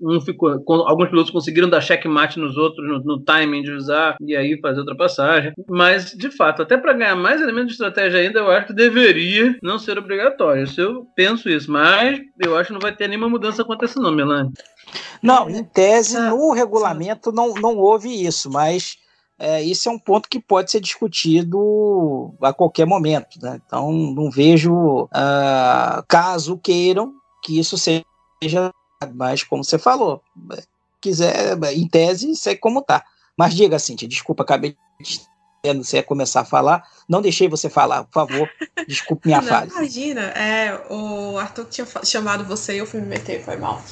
um ficou, alguns pilotos conseguiram dar checkmate nos outros no, no, timing de usar e aí fazer ultrapassagem. Mas de fato, até para ganhar mais elementos de estratégia ainda, eu acho que deveria não ser obrigatório. Isso eu penso isso, mas eu acho que não vai ter nenhuma mudança acontecendo não, Melanie. Não, em tese, no regulamento não, não houve isso, mas é, isso é um ponto que pode ser discutido a qualquer momento. Né? Então, não vejo, uh, caso queiram, que isso seja, mas como você falou, quiser, em tese, sei como tá. Mas diga, Cintia, desculpa, acabei de você ia começar a falar. Não deixei você falar, por favor. Desculpe minha Não, falha. Imagina, é, o Arthur tinha chamado você e eu fui me meter, foi mal.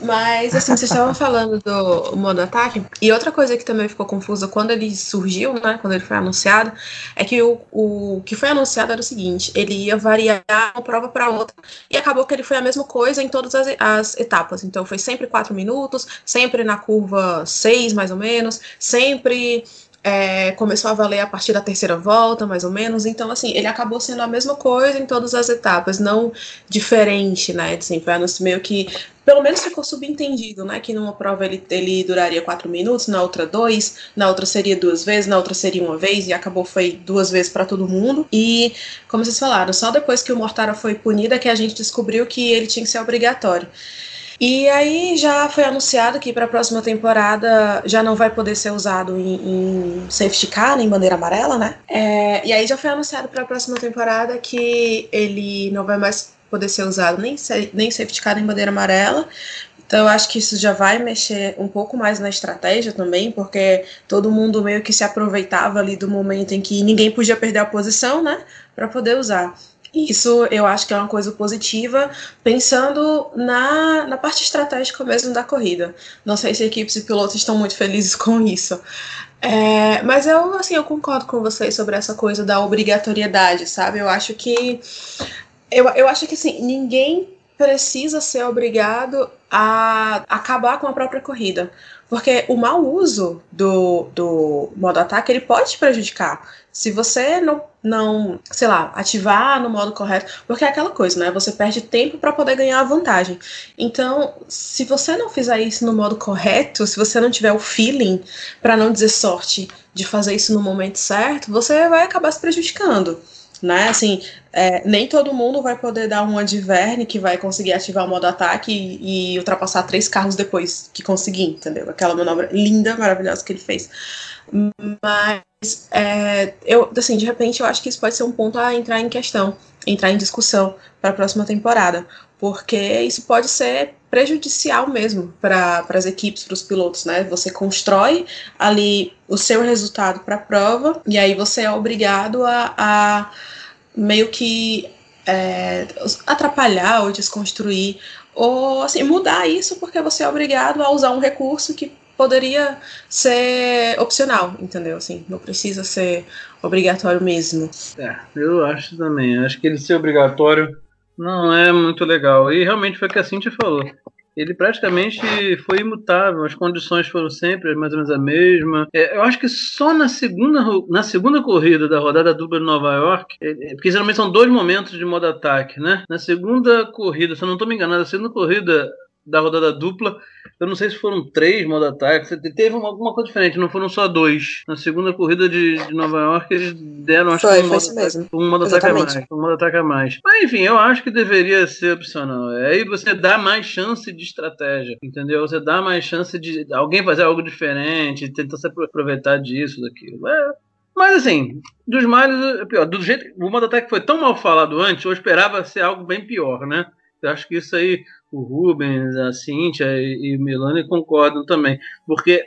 Mas, assim, vocês estavam falando do modo ataque. E outra coisa que também ficou confusa quando ele surgiu, né? Quando ele foi anunciado, é que o, o que foi anunciado era o seguinte: ele ia variar uma prova para outra. E acabou que ele foi a mesma coisa em todas as, as etapas. Então, foi sempre quatro minutos, sempre na curva seis, mais ou menos, sempre é, começou a valer a partir da terceira volta, mais ou menos. Então, assim, ele acabou sendo a mesma coisa em todas as etapas, não diferente, né? Assim, foi meio que. Pelo menos ficou subentendido, né? Que numa prova ele, ele duraria quatro minutos, na outra dois, na outra seria duas vezes, na outra seria uma vez, e acabou foi duas vezes para todo mundo. E, como vocês falaram, só depois que o Mortara foi punida que a gente descobriu que ele tinha que ser obrigatório. E aí já foi anunciado que para a próxima temporada já não vai poder ser usado em, em safety car, em bandeira amarela, né? É, e aí já foi anunciado para a próxima temporada que ele não vai mais poder ser usado nem, nem safety car nem bandeira amarela. Então eu acho que isso já vai mexer um pouco mais na estratégia também, porque todo mundo meio que se aproveitava ali do momento em que ninguém podia perder a posição, né, para poder usar. Isso eu acho que é uma coisa positiva, pensando na, na parte estratégica mesmo da corrida. Não sei se equipes e pilotos estão muito felizes com isso. É, mas eu, assim, eu concordo com vocês sobre essa coisa da obrigatoriedade, sabe? Eu acho que. Eu, eu acho que, assim, ninguém precisa ser obrigado a acabar com a própria corrida. Porque o mau uso do, do modo ataque ele pode te prejudicar. Se você não, não, sei lá, ativar no modo correto, porque é aquela coisa, né? Você perde tempo para poder ganhar a vantagem. Então, se você não fizer isso no modo correto, se você não tiver o feeling, para não dizer sorte, de fazer isso no momento certo, você vai acabar se prejudicando né? Assim, é, nem todo mundo vai poder dar uma de Verne que vai conseguir ativar o modo ataque e, e, ultrapassar três carros depois que conseguir, entendeu? Aquela manobra linda, maravilhosa que ele fez. Mas, é, eu, assim, de repente, eu acho que isso pode ser um ponto a entrar em questão, entrar em discussão para a próxima temporada, porque isso pode ser prejudicial mesmo para as equipes, para os pilotos, né? Você constrói ali o seu resultado para a prova e aí você é obrigado a, a meio que é, atrapalhar ou desconstruir ou assim mudar isso porque você é obrigado a usar um recurso que poderia ser opcional, entendeu? Assim, não precisa ser obrigatório mesmo. É, eu acho também. Acho que ele ser obrigatório não é muito legal. E realmente foi o que a Cintia falou. ele praticamente foi imutável, as condições foram sempre mais ou menos a mesma. É, eu acho que só na segunda, na segunda corrida da rodada dupla de Nova York, é, é porque geralmente são dois momentos de modo ataque, né? Na segunda corrida, se eu não estou me enganando, na segunda corrida da rodada dupla, eu não sei se foram três modo ataque, teve uma, alguma coisa diferente, não foram só dois. Na segunda corrida de, de Nova York, eles deram acho foi, um, modo ataque, um modo a mais. Um modo ataque a mais. Mas enfim, eu acho que deveria ser opcional. Aí você dá mais chance de estratégia, entendeu? Você dá mais chance de alguém fazer algo diferente, tentar se aproveitar disso, daquilo. É, mas assim, dos males, é pior. Do jeito, o modo ataque foi tão mal falado antes, eu esperava ser algo bem pior, né? Eu acho que isso aí o Rubens, a Cíntia e, e o Milani concordam também. Porque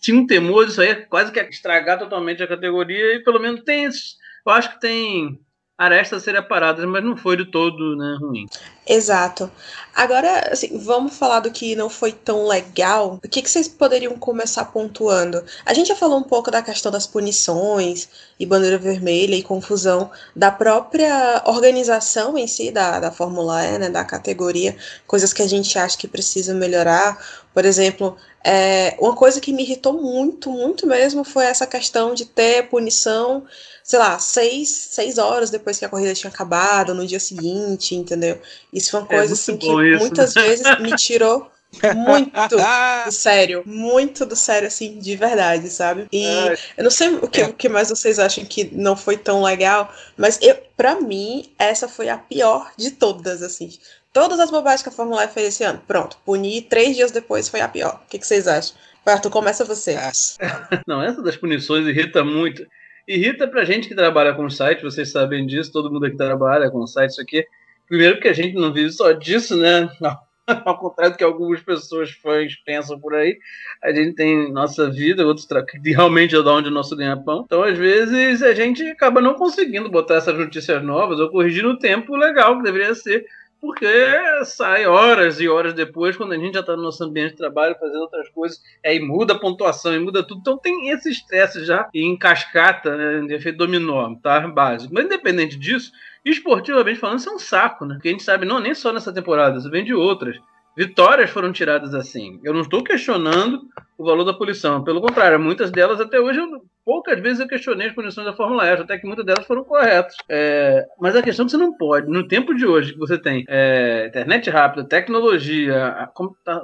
tinha um temor disso aí, quase que estragar totalmente a categoria, e pelo menos tem. Eu acho que tem arestas a serem paradas, mas não foi de todo né, ruim. Exato. Agora, assim, vamos falar do que não foi tão legal. O que, que vocês poderiam começar pontuando? A gente já falou um pouco da questão das punições e bandeira vermelha e confusão da própria organização em si da, da Fórmula E, né, da categoria, coisas que a gente acha que precisa melhorar. Por exemplo, é, uma coisa que me irritou muito, muito mesmo, foi essa questão de ter punição sei lá, seis, seis horas depois que a corrida tinha acabado, no dia seguinte, entendeu? Isso foi uma é coisa é assim que isso, muitas né? vezes me tirou muito do sério, muito do sério, assim, de verdade, sabe? E é. eu não sei o que, o que mais vocês acham que não foi tão legal, mas eu, pra mim, essa foi a pior de todas, assim. Todas as bobagens que a Fórmula E fez esse ano, pronto, punir três dias depois foi a pior. O que, que vocês acham? Arthur, começa você. Não, essa das punições irrita muito irrita pra gente que trabalha com site, vocês sabem disso, todo mundo que trabalha com site, isso aqui. Primeiro porque a gente não vive só disso, né? Ao contrário do que algumas pessoas fãs pensam por aí, a gente tem nossa vida, outros que realmente é da onde o nosso ganha-pão. Então, às vezes, a gente acaba não conseguindo botar essas notícias novas ou corrigir no tempo legal que deveria ser porque sai horas e horas depois, quando a gente já está no nosso ambiente de trabalho, fazendo outras coisas, aí muda a pontuação e muda tudo. Então tem esse estresse já em cascata, né, de efeito dominó, tá? Básico. Mas independente disso, esportivamente falando, isso é um saco, né? Porque a gente sabe, não nem só nessa temporada, isso vem de outras. Vitórias foram tiradas assim. Eu não estou questionando o valor da punição. Pelo contrário, muitas delas até hoje, eu, poucas vezes eu questionei as punições da Fórmula E, até que muitas delas foram corretas. É, mas a questão é que você não pode, no tempo de hoje que você tem é, internet rápida, tecnologia,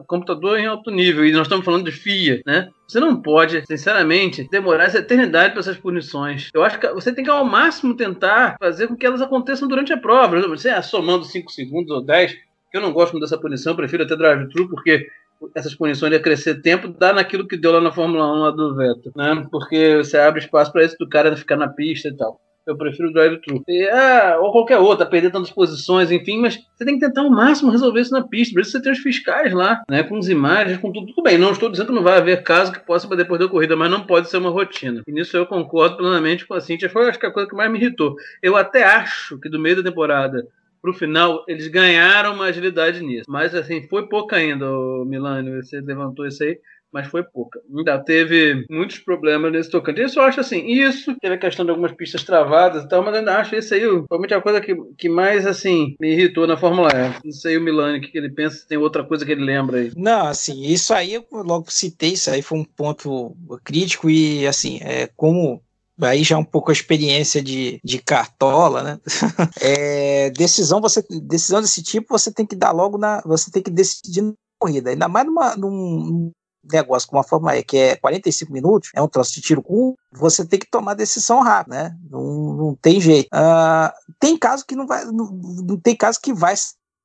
computador em alto nível, e nós estamos falando de FIA, né? Você não pode, sinceramente, demorar essa eternidade para essas punições. Eu acho que você tem que, ao máximo, tentar fazer com que elas aconteçam durante a prova. Você, ah, somando 5 segundos ou 10, eu não gosto muito dessa punição, prefiro até drive-thru, porque essas punições de crescer tempo dá naquilo que deu lá na Fórmula 1 lá do Vettel, né? Porque você abre espaço para esse do cara ficar na pista e tal. Eu prefiro o drive-thru. Ah, ou qualquer outra, perder tantas posições, enfim, mas você tem que tentar ao máximo resolver isso na pista. Por isso você tem os fiscais lá, né? Com as imagens, com tudo. Tudo bem, não estou dizendo que não vai haver caso que possa depois da corrida, mas não pode ser uma rotina. E nisso eu concordo plenamente com a Cintia. Foi, acho que a coisa que mais me irritou. Eu até acho que do meio da temporada pro final, eles ganharam uma agilidade nisso. Mas assim, foi pouca ainda, Milânio. Você levantou isso aí mas foi pouca. Ainda teve muitos problemas nesse tocante. Isso eu acho assim, isso, teve a questão de algumas pistas travadas e tal, mas ainda acho isso aí, provavelmente a coisa que, que mais, assim, me irritou na Fórmula E. Não sei o Milani, o que ele pensa, se tem outra coisa que ele lembra aí. Não, assim, isso aí, eu logo citei, isso aí foi um ponto crítico e, assim, é como aí já é um pouco a experiência de, de cartola, né? é, decisão, você, decisão desse tipo você tem que dar logo na. Você tem que decidir na corrida. Ainda mais numa, num negócio como a Fórmula E, que é 45 minutos, é um troço de tiro curto, você tem que tomar decisão rápida, né? Não, não tem jeito. Uh, tem caso que não vai. Não, não tem caso que vai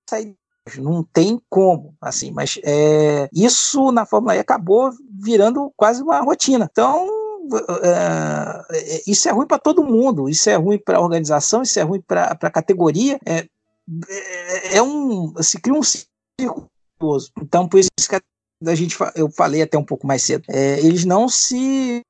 sair não tem como, assim, mas é, isso na Fórmula E acabou virando quase uma rotina. Então, uh, isso é ruim para todo mundo, isso é ruim para a organização, isso é ruim para a categoria. É, é, é, um. Se cria um círculo. Então, por isso que a gente, eu falei até um pouco mais cedo, é, eles não se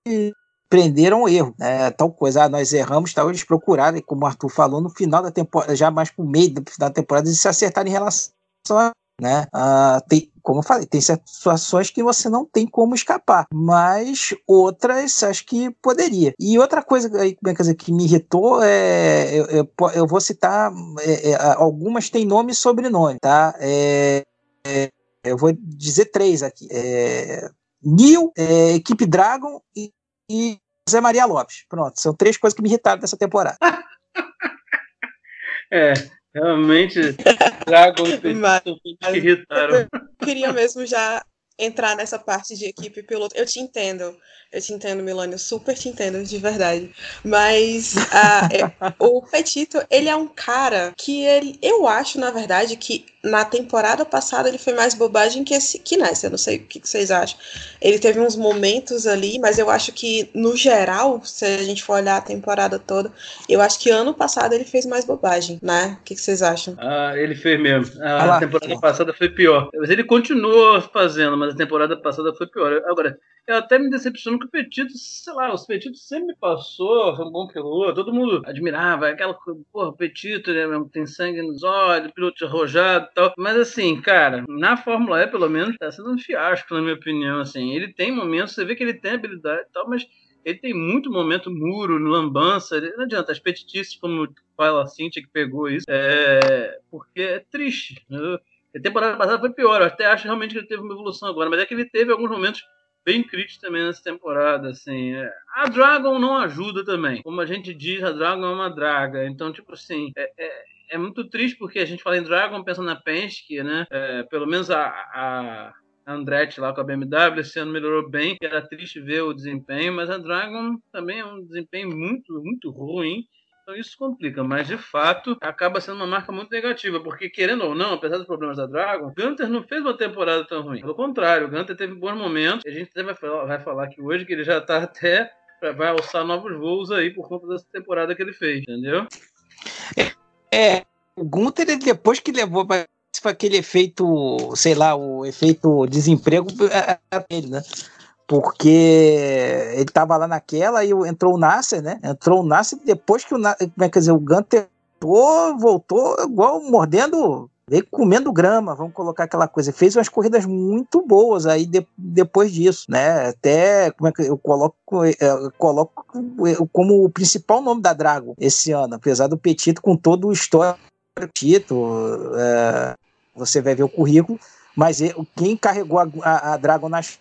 prenderam o erro, né? tal coisa, ah, nós erramos, tal, eles procuraram, como o Arthur falou, no final da temporada, já mais pro meio do final da temporada, eles se acertaram em relação a né? Ah, tem, como eu falei, tem situações que você não tem como escapar, mas outras acho que poderia. E outra coisa quer dizer, que me irritou é. Eu, eu, eu vou citar. É, é, algumas têm nome e sobrenome, tá? É, é, eu vou dizer três aqui. É, Nil, é, Equipe Dragon e, e Zé Maria Lopes. Pronto, são três coisas que me irritaram nessa temporada. é, realmente, Dragon e Mas, me irritaram. Eu queria mesmo já entrar nessa parte de equipe piloto. Eu te entendo, eu te entendo, Milânio, super te entendo, de verdade. Mas uh, é, o Petito, ele é um cara que ele, eu acho, na verdade, que na temporada passada ele foi mais bobagem que, esse, que nessa. Eu não sei o que, que vocês acham. Ele teve uns momentos ali, mas eu acho que, no geral, se a gente for olhar a temporada toda, eu acho que ano passado ele fez mais bobagem, né? O que, que vocês acham? Ah, ele fez mesmo. A temporada passada foi pior. Mas ele continua fazendo, mas a temporada passada foi pior. Agora, eu até me decepciono que o Petito, sei lá, o Petito sempre me passou, foi um bom piloto, todo mundo admirava, aquela, porra, o Petito, né, tem sangue nos olhos, piloto arrojado e tal. Mas assim, cara, na Fórmula E, pelo menos, tá sendo um fiasco, na minha opinião, assim. Ele tem momentos, você vê que ele tem habilidade e tal, mas ele tem muito momento muro, lambança, não adianta, as petitices, como fala a Cintia que pegou isso, é, porque é triste. Né? A temporada passada foi pior, eu até acho realmente que ele teve uma evolução agora, mas é que ele teve alguns momentos bem críticos também nessa temporada, assim. É. A Dragon não ajuda também. Como a gente diz, a Dragon é uma draga. Então, tipo assim, é, é, é muito triste porque a gente fala em Dragon, pensa na Penske, né? É, pelo menos a, a Andretti lá com a BMW esse ano melhorou bem, era triste ver o desempenho, mas a Dragon também é um desempenho muito, muito ruim. Então isso complica, mas de fato acaba sendo uma marca muito negativa, porque querendo ou não, apesar dos problemas da Dragon, Gunter não fez uma temporada tão ruim. Pelo contrário, o Gunter teve bons momentos. A gente até vai falar, vai falar aqui hoje que ele já está até vai alçar novos voos aí por conta dessa temporada que ele fez, entendeu? É, é o Gunter depois que levou para aquele efeito, sei lá, o efeito desemprego é, é ele, né? Porque ele estava lá naquela e entrou o Nasser, né? Entrou o Nasser depois que o Nasser, como é que dizer, o Gunter voltou, voltou igual mordendo, veio comendo grama, vamos colocar aquela coisa. Fez umas corridas muito boas aí de, depois disso, né? Até como é que eu coloco, eu coloco como o principal nome da Drago esse ano, apesar do Petito com todo o histórico é, você vai ver o currículo, mas quem carregou a, a, a nas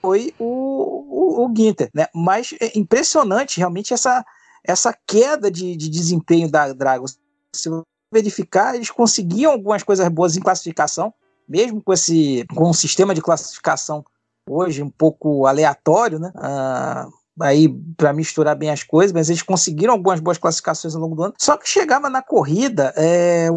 foi o, o, o Ginter, né? Mas é impressionante realmente essa, essa queda de, de desempenho da Dragon. Se verificar, eles conseguiam algumas coisas boas em classificação, mesmo com esse com um sistema de classificação hoje um pouco aleatório, né? Ah, aí para misturar bem as coisas, mas eles conseguiram algumas boas classificações ao longo do ano. Só que chegava na corrida, é,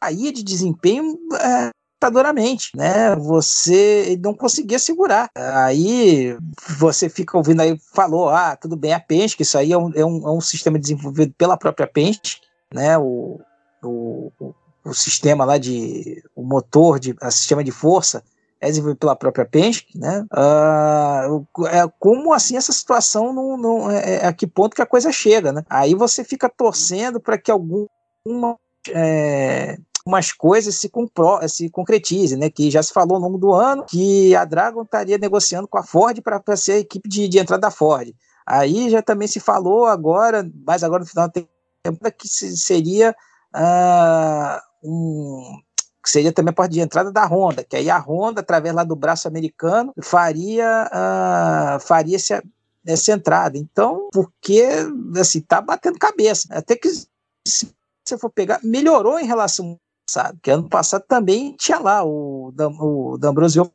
caía de desempenho é, assustadoramente, né? Você não conseguia segurar. Aí você fica ouvindo aí, falou, ah, tudo bem, a Penske, isso aí é um, é um, é um sistema desenvolvido pela própria Penske, né? O, o, o sistema lá de, o motor, de, o sistema de força é desenvolvido pela própria Penske, né? Uh, como assim essa situação não, não é, é, a que ponto que a coisa chega, né? Aí você fica torcendo para que alguma é, umas coisas se, compro, se concretizem, né? Que já se falou ao longo do ano que a Dragon estaria negociando com a Ford para ser a equipe de, de entrada da Ford. Aí já também se falou agora, mas agora no final da temporada, que seria uh, um que seria também a porta de entrada da Honda, que aí a Honda, através lá do braço americano, faria, uh, faria essa, essa entrada. Então, porque assim, tá batendo cabeça. Até que se você for pegar, melhorou em relação passado, que ano passado também tinha lá o, o D'Ambrosio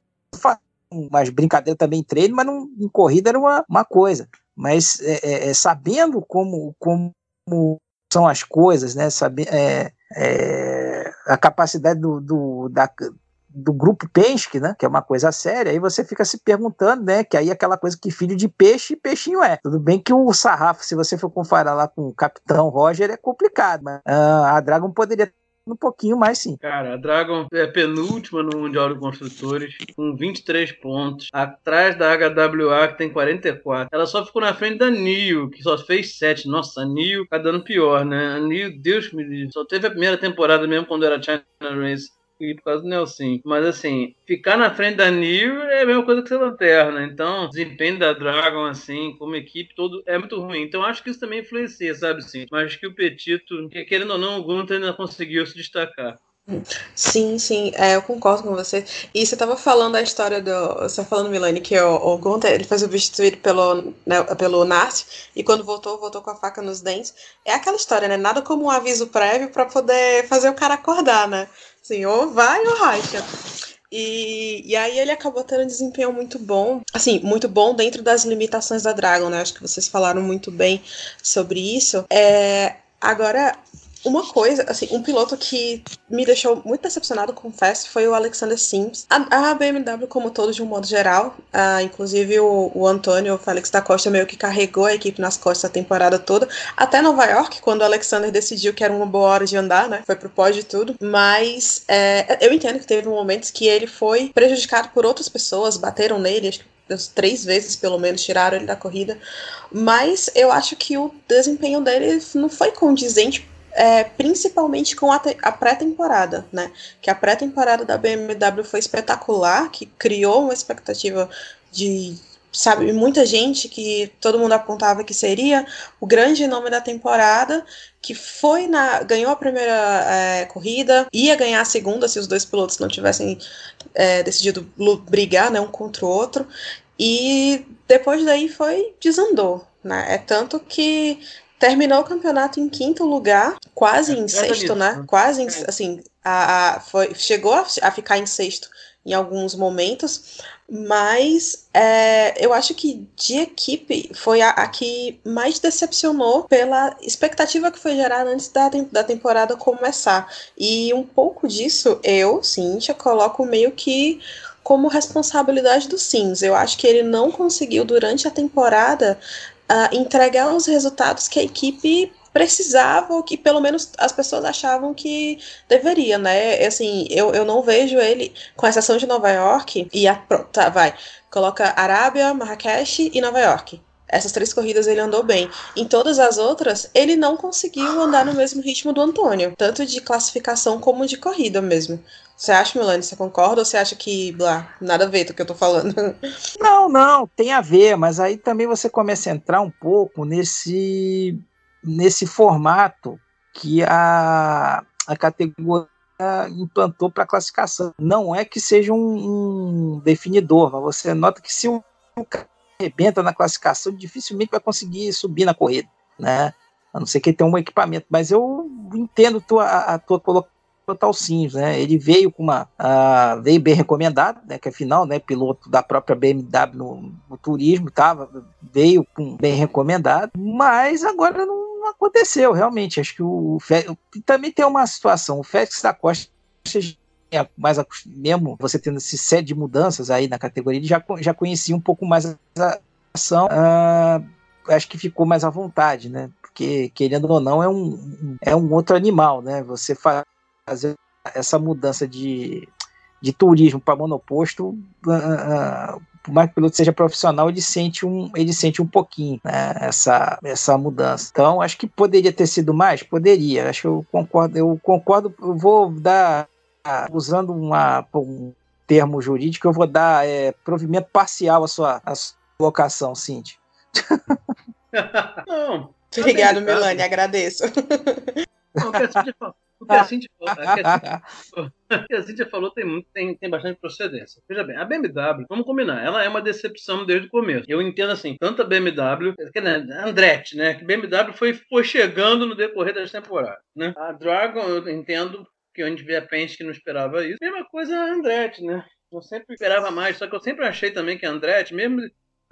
umas brincadeiras também em treino, mas não, em corrida era uma, uma coisa. Mas é, é, é sabendo como, como são as coisas, né? Sabe, é, é, a capacidade do, do, da, do grupo Penske, né? Que é uma coisa séria, aí você fica se perguntando, né? Que aí é aquela coisa que filho de peixe, peixinho é. Tudo bem que o sarrafo, se você for comparar lá com o Capitão Roger, é complicado, mas uh, a Dragon poderia um pouquinho mais sim. Cara, a Dragon é penúltima no Mundial de Construtores, com 23 pontos, atrás da HWA, que tem 44. Ela só ficou na frente da NIO, que só fez 7. Nossa, a NIO tá dando pior, né? A NIO, Deus me livre, só teve a primeira temporada mesmo quando era China Race por causa do Nelson. Mas assim, ficar na frente da New é a mesma coisa que ser lanterna. Então, o desempenho da Dragon, assim, como equipe, todo é muito ruim. Então, acho que isso também influencia, sabe sim. Mas que o Petito, querendo ou não, o Gunter ainda conseguiu se destacar. Sim, sim, é, eu concordo com você. E você estava falando da história do. Você tá falando, Milani, que o, o Gunther ele foi substituído pelo, né, pelo Nart e quando voltou, voltou com a faca nos dentes. É aquela história, né? Nada como um aviso prévio para poder fazer o cara acordar, né? Assim, ou vai ou racha. E, e aí ele acabou tendo um desempenho muito bom, assim, muito bom dentro das limitações da Dragon, né? Acho que vocês falaram muito bem sobre isso. É, agora, uma coisa, assim, um piloto que me deixou muito decepcionado, confesso, foi o Alexander Sims. A, a BMW, como todos, de um modo geral, uh, inclusive o, o Antônio, o Félix da Costa, meio que carregou a equipe nas costas a temporada toda, até Nova York, quando o Alexander decidiu que era uma boa hora de andar, né? Foi pro pódio e tudo. Mas é, eu entendo que teve momentos que ele foi prejudicado por outras pessoas, bateram nele, acho que três vezes pelo menos tiraram ele da corrida, mas eu acho que o desempenho dele não foi condizente é, principalmente com a, a pré-temporada, né? Que a pré-temporada da BMW foi espetacular, que criou uma expectativa de sabe, muita gente que todo mundo apontava que seria o grande nome da temporada, que foi na ganhou a primeira é, corrida, ia ganhar a segunda se os dois pilotos não tivessem é, decidido brigar, né, um contra o outro, e depois daí foi desandou, né? É tanto que terminou o campeonato em quinto lugar, quase é, em sexto, né? Quase em, é. assim, a, a, foi, chegou a, a, ficar em sexto em alguns momentos, mas é, eu acho que de equipe foi a, a, que mais decepcionou pela expectativa que foi gerada antes da, da temporada começar. E um pouco disso eu, Cíntia, coloco meio que como responsabilidade do Sims. Eu acho que ele não conseguiu durante a temporada uh, entregar os resultados que a equipe precisava, ou que pelo menos as pessoas achavam que deveria, né? Assim, eu, eu não vejo ele, com exceção de Nova York, e a. Tá, vai. Coloca Arábia, Marrakech e Nova York. Essas três corridas ele andou bem. Em todas as outras, ele não conseguiu andar no mesmo ritmo do Antônio, tanto de classificação como de corrida mesmo. Você acha, Milani, você concorda ou você acha que, blá, nada a ver do que eu tô falando? Não, não, tem a ver, mas aí também você começa a entrar um pouco nesse, nesse formato que a, a categoria implantou para classificação. Não é que seja um, um, definidor, mas você nota que se o cara arrebenta na classificação, dificilmente vai conseguir subir na corrida, né? A não ser que ele tenha um equipamento. Mas eu entendo tua, a tua colocação Total Sims, né? Ele veio com uma uh, veio bem recomendado, né? Que afinal, né? Piloto da própria BMW no, no turismo, tava veio com bem recomendado, mas agora não, não aconteceu realmente. Acho que o, o também tem uma situação. O Félix da Costa é mais mesmo você tendo esse set de mudanças aí na categoria, ele já, já conhecia um pouco mais a ação. Uh, acho que ficou mais à vontade, né? Porque, querendo ou não, é um, é um outro animal, né? Você faz fazer essa mudança de, de turismo para monoposto, uh, por mais que o piloto seja profissional, ele sente um, ele sente um pouquinho né, essa, essa mudança. Então, acho que poderia ter sido mais? Poderia. Acho que eu concordo, eu concordo, eu vou dar, usando uma, um termo jurídico, eu vou dar é, provimento parcial à sua, à sua locação, Cintia. Não. Obrigado, Milane, agradeço. Não, o que a Cintia falou, a Cintia falou tem, muito, tem, tem bastante procedência. Veja bem, a BMW, vamos combinar, ela é uma decepção desde o começo. Eu entendo assim, tanto a BMW, que, né, Andretti, né? Que BMW foi, foi chegando no decorrer das temporadas. Né? A Dragon, eu entendo que a gente vê a Penske que não esperava isso. Mesma coisa a Andretti, né? Eu sempre esperava mais, só que eu sempre achei também que a Andretti, mesmo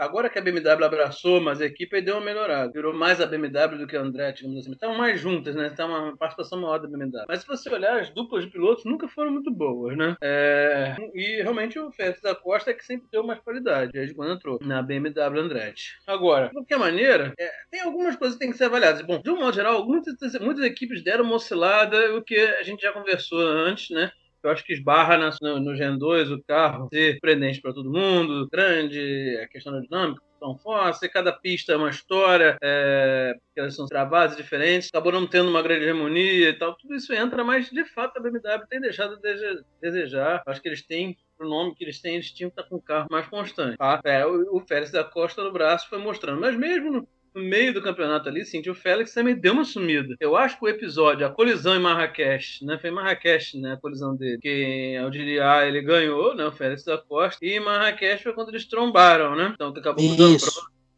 Agora que a BMW abraçou, mas a equipe deu uma melhorada. Virou mais a BMW do que a Andretti, digamos assim. Estavam mais juntas, né? Está uma participação maior da BMW. Mas se você olhar, as duplas de pilotos nunca foram muito boas, né? É... E realmente o Félix da Costa é que sempre deu mais qualidade, desde quando entrou na BMW Andretti. Agora, de qualquer maneira, é... tem algumas coisas que têm que ser avaliadas. Bom, de um modo geral, muitas, muitas equipes deram uma oscilada, o que a gente já conversou antes, né? Eu acho que esbarra no, no Gen 2 o carro ser prendente para todo mundo, grande, a questão da dinâmica tão forte, cada pista é uma história, é, elas são travadas diferentes, acabou não tendo uma grande harmonia e tal, tudo isso entra, mas de fato a BMW tem deixado a desejar. Acho que eles têm o nome que eles têm, eles tinham que estar com um carro mais constante. Tá? É, o, o Félix da Costa no braço foi mostrando, mas mesmo no, no meio do campeonato ali, sim, o Félix também deu uma sumida. Eu acho que o episódio, a colisão em Marrakech, né? Foi em Marrakech, né? A colisão dele. Que eu diria, ah, ele ganhou, né? O Félix da Costa. E Marrakech foi quando eles trombaram, né? Então acabou mudando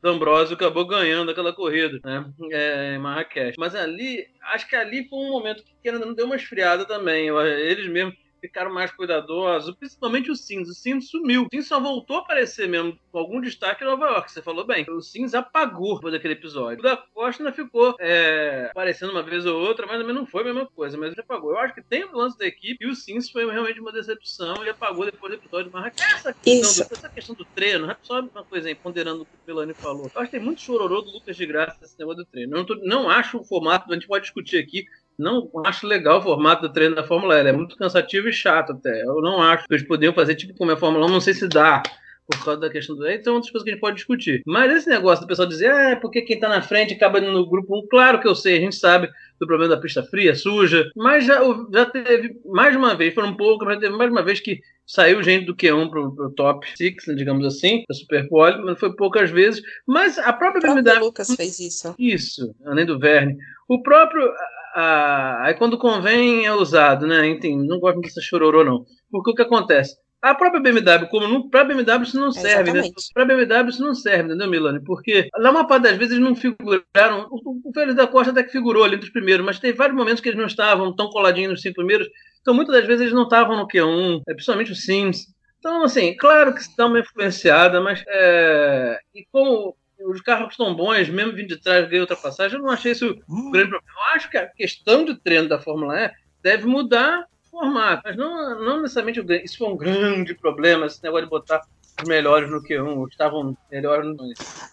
D'Ambrosio acabou ganhando aquela corrida, né? É, em Marrakech. Mas ali, acho que ali foi um momento que ainda não deu uma esfriada também. Eles mesmos ficaram mais cuidadosos, principalmente o Sims. O Sims sumiu. O Sims só voltou a aparecer mesmo com algum destaque em Nova York, você falou bem. O Sims apagou depois daquele episódio. O da Costa ainda ficou é, aparecendo uma vez ou outra, mas também não foi a mesma coisa, mas ele apagou. Eu acho que tem o lance da equipe e o Sims foi realmente uma decepção e apagou depois do episódio de Marrakech. Essa questão, do, essa questão do treino, é só uma coisa aí, ponderando o que o Milani falou. Eu acho que tem muito chororô do Lucas de Graça nesse negócio do treino. Eu não, tô, não acho o formato, a gente pode discutir aqui, não acho legal o formato do treino da Fórmula E. É muito cansativo e chato até. Eu não acho que eles poderiam fazer tipo como é a Fórmula 1, não sei se dá. Por causa da questão do. Então, outras coisas que a gente pode discutir. Mas esse negócio do pessoal dizer, ah, porque quem tá na frente acaba no grupo 1, claro que eu sei, a gente sabe do problema da pista fria, suja, mas já, já teve mais uma vez, foram poucos, mas teve mais uma vez que saiu gente do Q1 pro, pro top 6, digamos assim, da Superpole, mas foi poucas vezes. Mas a própria BMW. O Lucas fez isso. Isso, além do Verne. O próprio ah, aí quando convém é usado, né? Enfim, não gosto dessa chororô, não. Porque o que acontece? A própria BMW, como para a BMW isso não serve, né? Para a BMW isso não serve, entendeu, Milani? Porque na maior parte das vezes eles não figuraram. O, o Félix da Costa até que figurou ali entre os primeiros, mas teve vários momentos que eles não estavam tão coladinhos nos cinco primeiros. Então muitas das vezes eles não estavam no Q1, é, principalmente o Sims. Então, assim, claro que está uma influenciada, mas. É... E como os carros estão bons, mesmo vindo de trás ganhar ultrapassagem, eu não achei isso um grande problema. Eu acho que a questão de treino da Fórmula E deve mudar o formato, mas não, não necessariamente isso foi um grande problema, esse negócio de botar os melhores no Q1, estavam melhores no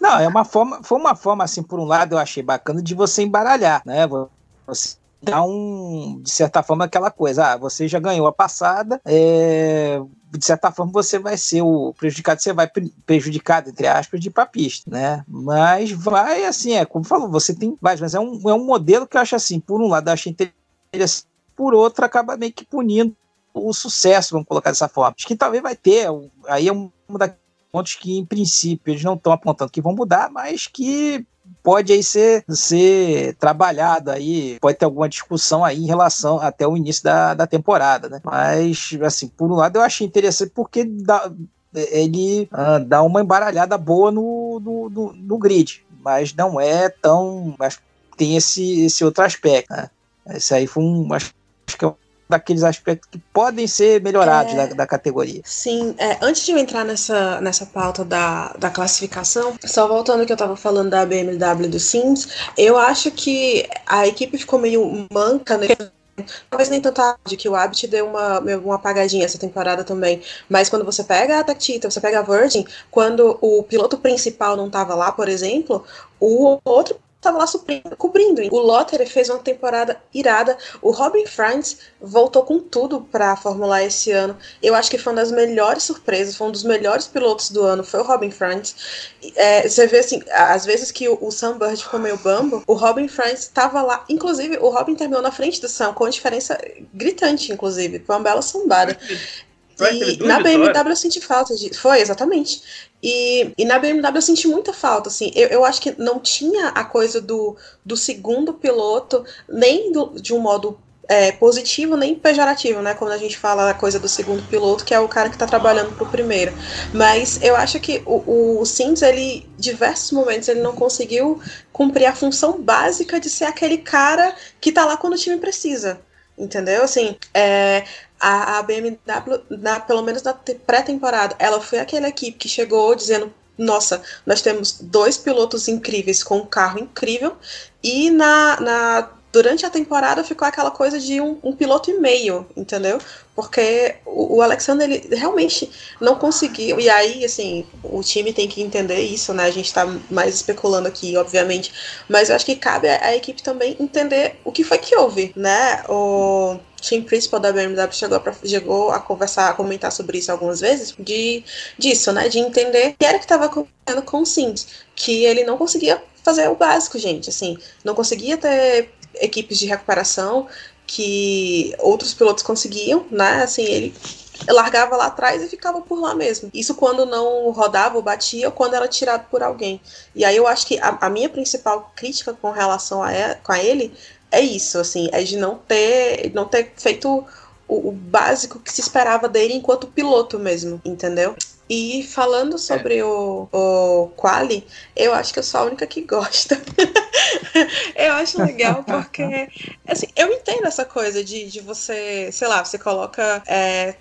Não, é uma forma, foi uma forma, assim, por um lado, eu achei bacana de você embaralhar, né? Você dá um, de certa forma, aquela coisa, ah, você já ganhou a passada, é, de certa forma você vai ser o prejudicado, você vai prejudicado, entre aspas, de papista, né? Mas vai assim, é como falou, você tem vários, mas é um, é um modelo que eu acho assim, por um lado eu acho interessante, por outro acaba meio que punindo o sucesso, vamos colocar dessa forma. Acho que talvez vai ter, aí é um daqueles pontos que em princípio eles não estão apontando que vão mudar, mas que pode aí ser, ser trabalhado aí, pode ter alguma discussão aí em relação até o início da, da temporada, né? Mas, assim, por um lado eu achei interessante porque dá, ele uh, dá uma embaralhada boa no, no, no, no, grid, mas não é tão. Mas tem esse, esse outro aspecto, né? Esse aí foi um. Acho que é daqueles aspectos que podem ser melhorados é, da, da, categoria. Sim, é, antes de eu entrar nessa, nessa pauta da, da classificação, só voltando ao que eu estava falando da BMW do Sims, eu acho que a equipe ficou meio manca, né? Talvez nem tanta de que o Abt deu uma, uma apagadinha essa temporada também. Mas quando você pega a Tactita, você pega a Virgin, quando o piloto principal não estava lá, por exemplo, o outro estava lá suprindo, cobrindo. O Lottery fez uma temporada irada. O Robin Franz voltou com tudo para a Fórmula E esse ano. Eu acho que foi uma das melhores surpresas, foi um dos melhores pilotos do ano, foi o Robin Franz. É, você vê assim, às vezes que o, o Sam Bird ficou meio bambo, o Robin Franz estava lá. Inclusive, o Robin terminou na frente do Sam, com diferença gritante, inclusive. Foi uma bela sambada. E na BMW eu senti falta de. Foi, exatamente. E, e na BMW eu senti muita falta, assim. Eu, eu acho que não tinha a coisa do, do segundo piloto, nem do, de um modo é, positivo nem pejorativo, né? Quando a gente fala a coisa do segundo piloto, que é o cara que está trabalhando pro primeiro. Mas eu acho que o, o Sims, ele, diversos momentos, ele não conseguiu cumprir a função básica de ser aquele cara que tá lá quando o time precisa. Entendeu? Assim, é, a, a BMW, na, pelo menos na pré-temporada, ela foi aquela equipe que chegou dizendo nossa, nós temos dois pilotos incríveis com um carro incrível, e na, na durante a temporada ficou aquela coisa de um, um piloto e meio, entendeu? Porque o, o, Alexander ele realmente não conseguiu. E aí, assim, o time tem que entender isso, né? A gente tá mais especulando aqui, obviamente. Mas eu acho que cabe a equipe também entender o que foi que houve, né? O team principal da BMW chegou, pra, chegou a conversar, a comentar sobre isso algumas vezes, de, disso, né? De entender que era que estava acontecendo com o Sims. Que ele não conseguia fazer o básico, gente. Assim, não conseguia ter equipes de recuperação que outros pilotos conseguiam, né? Assim, ele largava lá atrás e ficava por lá mesmo. Isso quando não rodava ou batia ou quando era tirado por alguém. E aí eu acho que a, a minha principal crítica com relação a, com a ele é isso, assim, é de não ter, não ter feito o, o, básico que se esperava dele enquanto piloto mesmo, entendeu? E falando sobre é. o, o Quali, eu acho que eu sou a única que gosta. eu acho legal porque, assim, eu entendo essa coisa de, de você, sei lá, você coloca é,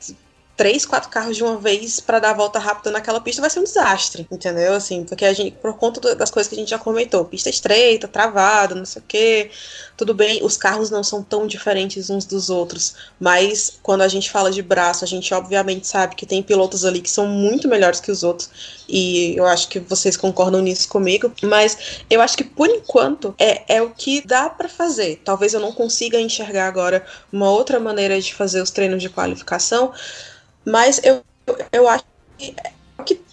três, quatro carros de uma vez para dar a volta rápida naquela pista vai ser um desastre, entendeu? Assim, porque a gente, por conta das coisas que a gente já comentou, pista estreita, travada, não sei o quê, tudo bem, os carros não são tão diferentes uns dos outros, mas quando a gente fala de braço, a gente obviamente sabe que tem pilotos ali que são muito melhores que os outros, e eu acho que vocês concordam nisso comigo, mas eu acho que por enquanto é, é o que dá para fazer. Talvez eu não consiga enxergar agora uma outra maneira de fazer os treinos de qualificação, mas eu, eu acho que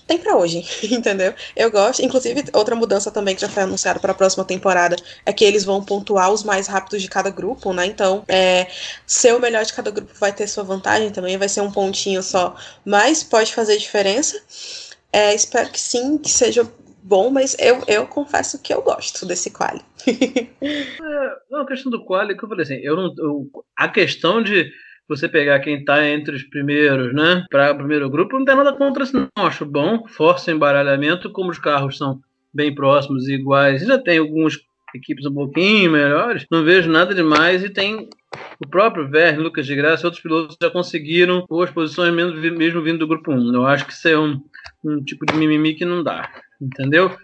tem para hoje, entendeu? Eu gosto. Inclusive, outra mudança também que já foi anunciada para a próxima temporada é que eles vão pontuar os mais rápidos de cada grupo, né? Então, é, ser o melhor de cada grupo vai ter sua vantagem também, vai ser um pontinho só, mas pode fazer diferença. É, espero que sim, que seja bom, mas eu, eu confesso que eu gosto desse quali. é, não, a questão do quali, que eu falei assim, eu não, eu, a questão de você pegar quem está entre os primeiros, né, para o primeiro grupo, não tem nada contra isso, não. Acho bom, força embaralhamento, como os carros são bem próximos e iguais, já tem algumas equipes um pouquinho melhores, não vejo nada demais e tem o próprio Verne, Lucas de Graça e outros pilotos já conseguiram boas posições mesmo, mesmo vindo do grupo 1. Eu acho que isso é um, um tipo de mimimi que não dá, entendeu?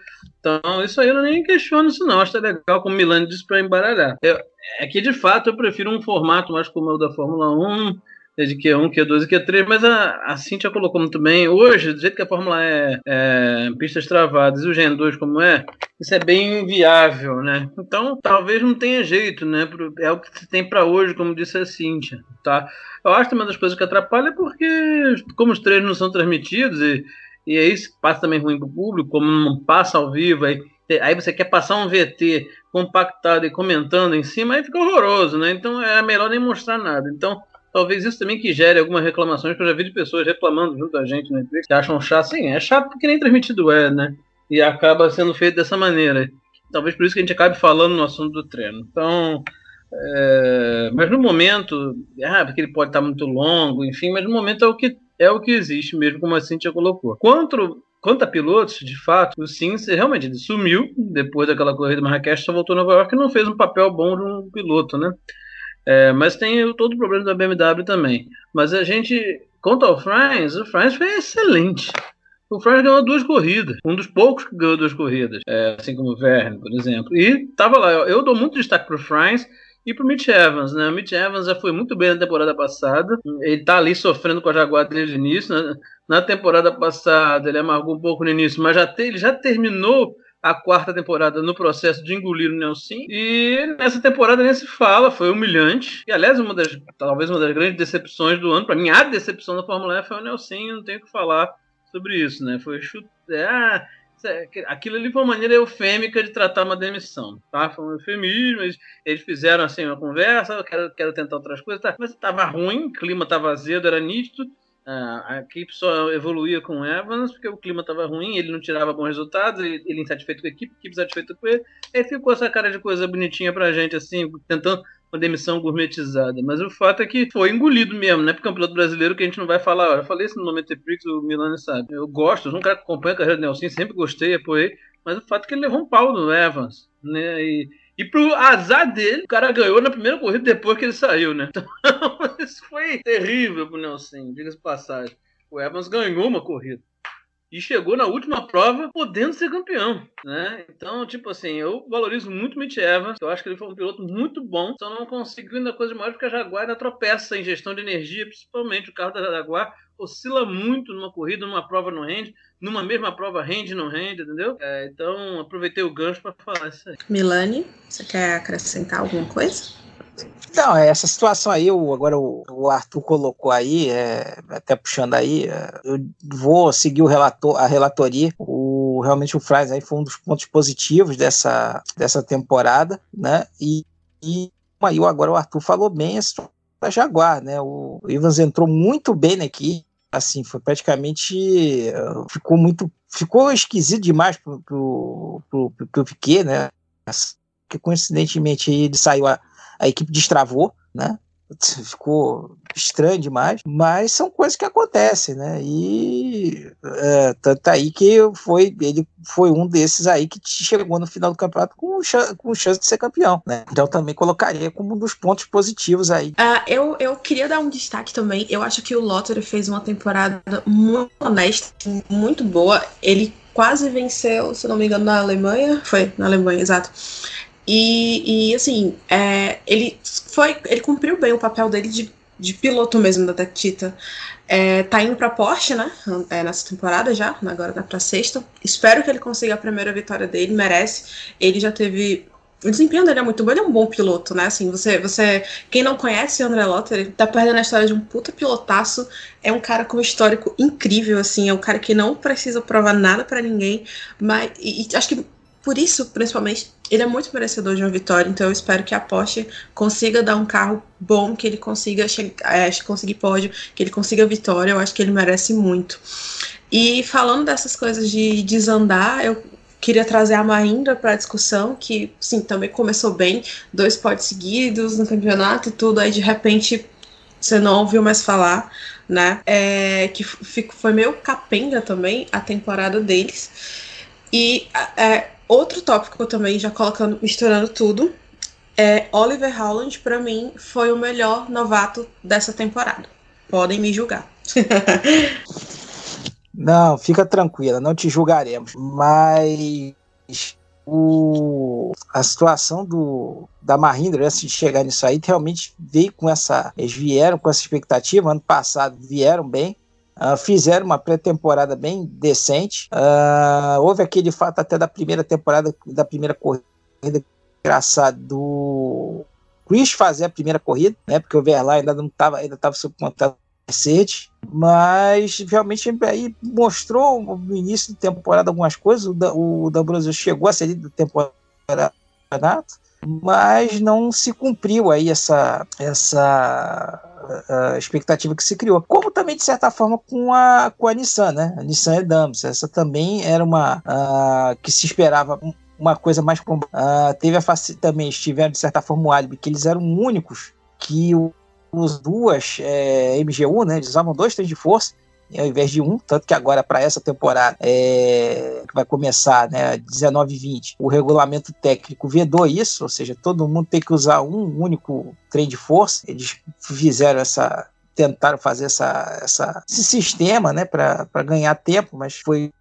Então, isso aí eu nem questiono isso não. Acho que é legal, como o Milani disse, para embaralhar. Eu, é que, de fato, eu prefiro um formato mais como o da Fórmula 1, né, de Q1, Q2 e Q3, mas a, a Cintia colocou muito bem. Hoje, do jeito que a Fórmula é, é pistas travadas e o Gen 2 como é, isso é bem inviável, né? Então, talvez não tenha jeito, né? É o que se tem para hoje, como disse a Cintia, tá? Eu acho que uma das coisas que atrapalha é porque, como os treinos não são transmitidos e e aí passa também ruim para o público, como não passa ao vivo, aí, aí você quer passar um VT compactado e comentando em cima, aí fica horroroso, né? Então é melhor nem mostrar nada. Então, talvez isso também que gere algumas reclamações, que eu já vi de pessoas reclamando junto a gente no Netflix, que acham chato. Sim, é chato porque nem transmitido é, né? E acaba sendo feito dessa maneira. Talvez por isso que a gente acabe falando no assunto do treino. Então, é... mas no momento, ah, porque ele pode estar muito longo, enfim, mas no momento é o que é o que existe mesmo, como a Cintia colocou. Quanto, quanto a pilotos, de fato, o Sims realmente sumiu depois daquela corrida Marrakech, só voltou a Nova York e não fez um papel bom de um piloto, né? É, mas tem todo o problema da BMW também. Mas a gente, quanto ao Franz, o Franz foi excelente. O Franz ganhou duas corridas, um dos poucos que ganhou duas corridas, é, assim como o Verne, por exemplo. E tava lá, eu, eu dou muito destaque para o Franz e pro Mitch Evans, né? O Mitch Evans já foi muito bem na temporada passada. Ele tá ali sofrendo com a Jaguar desde o início. Né? Na temporada passada ele amargou um pouco no início, mas já te, ele já terminou a quarta temporada no processo de engolir o Nelson. E nessa temporada nem se fala, foi humilhante. E aliás, uma das, talvez uma das grandes decepções do ano, para mim, a decepção da Fórmula E foi o Nelson, não tenho o que falar sobre isso, né? Foi chute. Ah, aquilo ali foi uma maneira eufêmica de tratar uma demissão, tá? Foi um eufemismo, eles, eles fizeram assim uma conversa, eu quero, quero tentar outras coisas, tá? mas estava ruim, o clima estava azedo, era nítido, a equipe só evoluía com o Evans porque o clima estava ruim, ele não tirava bons resultados, ele, ele insatisfeito com a equipe, a equipe insatisfeita com ele, aí ficou essa cara de coisa bonitinha pra gente, assim, tentando uma demissão gourmetizada. Mas o fato é que foi engolido mesmo, né? Porque é um piloto brasileiro que a gente não vai falar. Eu falei isso no momento Prix, o Milani sabe. Eu gosto, eu sou um cara que acompanha a carreira do Nelson, sempre gostei, apoiei. Mas o fato é que ele levou um pau do Evans, né? E, e pro azar dele, o cara ganhou na primeira corrida depois que ele saiu, né? Então, isso foi terrível pro Nelson, diga-se passagem. O Evans ganhou uma corrida e chegou na última prova podendo ser campeão, né? Então, tipo assim, eu valorizo muito o Mitch Evans, eu acho que ele foi um piloto muito bom, só não conseguiu ainda coisa mais porque a Jaguar ainda tropeça em gestão de energia, principalmente o carro da Jaguar oscila muito numa corrida, numa prova não rende, numa mesma prova rende não rende, entendeu? É, então, aproveitei o gancho para falar isso aí. Milani, você quer acrescentar alguma coisa? Não, é, essa situação aí, o, agora o, o, Arthur colocou aí, é, até puxando aí, é, eu vou seguir o relator, a relatoria. O, realmente o Fries aí foi um dos pontos positivos dessa, dessa temporada, né? E, e aí agora o Arthur falou bem, a Jaguar, né? O Evans entrou muito bem na equipe, assim, foi praticamente ficou muito ficou esquisito demais pro, pro, pro, pro, Piquet, né? Que coincidentemente ele saiu a, a equipe destravou, né? ficou estranho demais, mas são coisas que acontecem, né? E é, tanto aí que foi ele foi um desses aí que chegou no final do campeonato com, com chance de ser campeão, né? Então também colocaria como um dos pontos positivos aí. Uh, eu, eu queria dar um destaque também. Eu acho que o Lottery fez uma temporada muito honesta, muito boa. Ele quase venceu, se não me engano, na Alemanha. Foi na Alemanha, exato. E, e assim, é, ele foi. Ele cumpriu bem o papel dele de, de piloto mesmo da Tita. É, tá indo pra Porsche, né? É, nessa temporada já, agora dá pra sexta. Espero que ele consiga a primeira vitória dele, merece. Ele já teve. O desempenho dele é muito bom, ele é um bom piloto, né? Assim, você, você, quem não conhece o André Lotter, tá perdendo a história de um puta pilotaço. É um cara com um histórico incrível, assim, é um cara que não precisa provar nada para ninguém, mas e, e acho que por isso, principalmente, ele é muito merecedor de uma vitória, então eu espero que a Porsche consiga dar um carro bom, que ele consiga é, conseguir pódio, que ele consiga vitória, eu acho que ele merece muito. E falando dessas coisas de desandar, eu queria trazer a Mahindra para a discussão, que sim, também começou bem, dois pódios seguidos no campeonato e tudo, aí de repente você não ouviu mais falar, né? É, que foi meio capenga também a temporada deles. E é, Outro tópico também, já colocando, misturando tudo, é Oliver Holland, para mim, foi o melhor novato dessa temporada. Podem me julgar. não, fica tranquila, não te julgaremos. Mas o, a situação do, da Mahindra, antes de chegar nisso aí, realmente veio com essa. Eles vieram com essa expectativa. Ano passado vieram bem. Uh, fizeram uma pré-temporada bem decente. Uh, houve aquele fato até da primeira temporada, da primeira corrida engraçado do Chris fazer a primeira corrida, né? Porque o Verlaine ainda não estava, ainda estava sob contrato Mercedes, mas realmente aí mostrou no início da temporada algumas coisas. O, da, Brasil chegou a ser do temporada mas não se cumpriu aí essa, essa uh, expectativa que se criou. Como também, de certa forma, com a, com a Nissan, né? A Nissan Edams. Essa também era uma uh, que se esperava uma coisa mais. Uh, teve a também, estiveram, de certa forma, o álibi, que eles eram únicos que os duas é, MGU, né? Eles usavam dois trens de força ao invés de um, tanto que agora para essa temporada é, que vai começar, né, 19 e 20, o regulamento técnico vedou isso, ou seja, todo mundo tem que usar um único trem de força. Eles fizeram essa tentaram fazer essa, essa, esse sistema né, para ganhar tempo, mas foi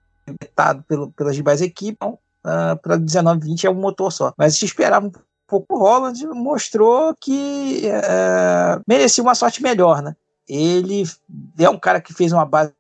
vetado pelo, pelas demais equipes. Então, uh, para 19 e 20 é um motor só. Mas se esperava um pouco o Holland, mostrou que uh, merecia uma sorte melhor, né? Ele é um cara que fez uma base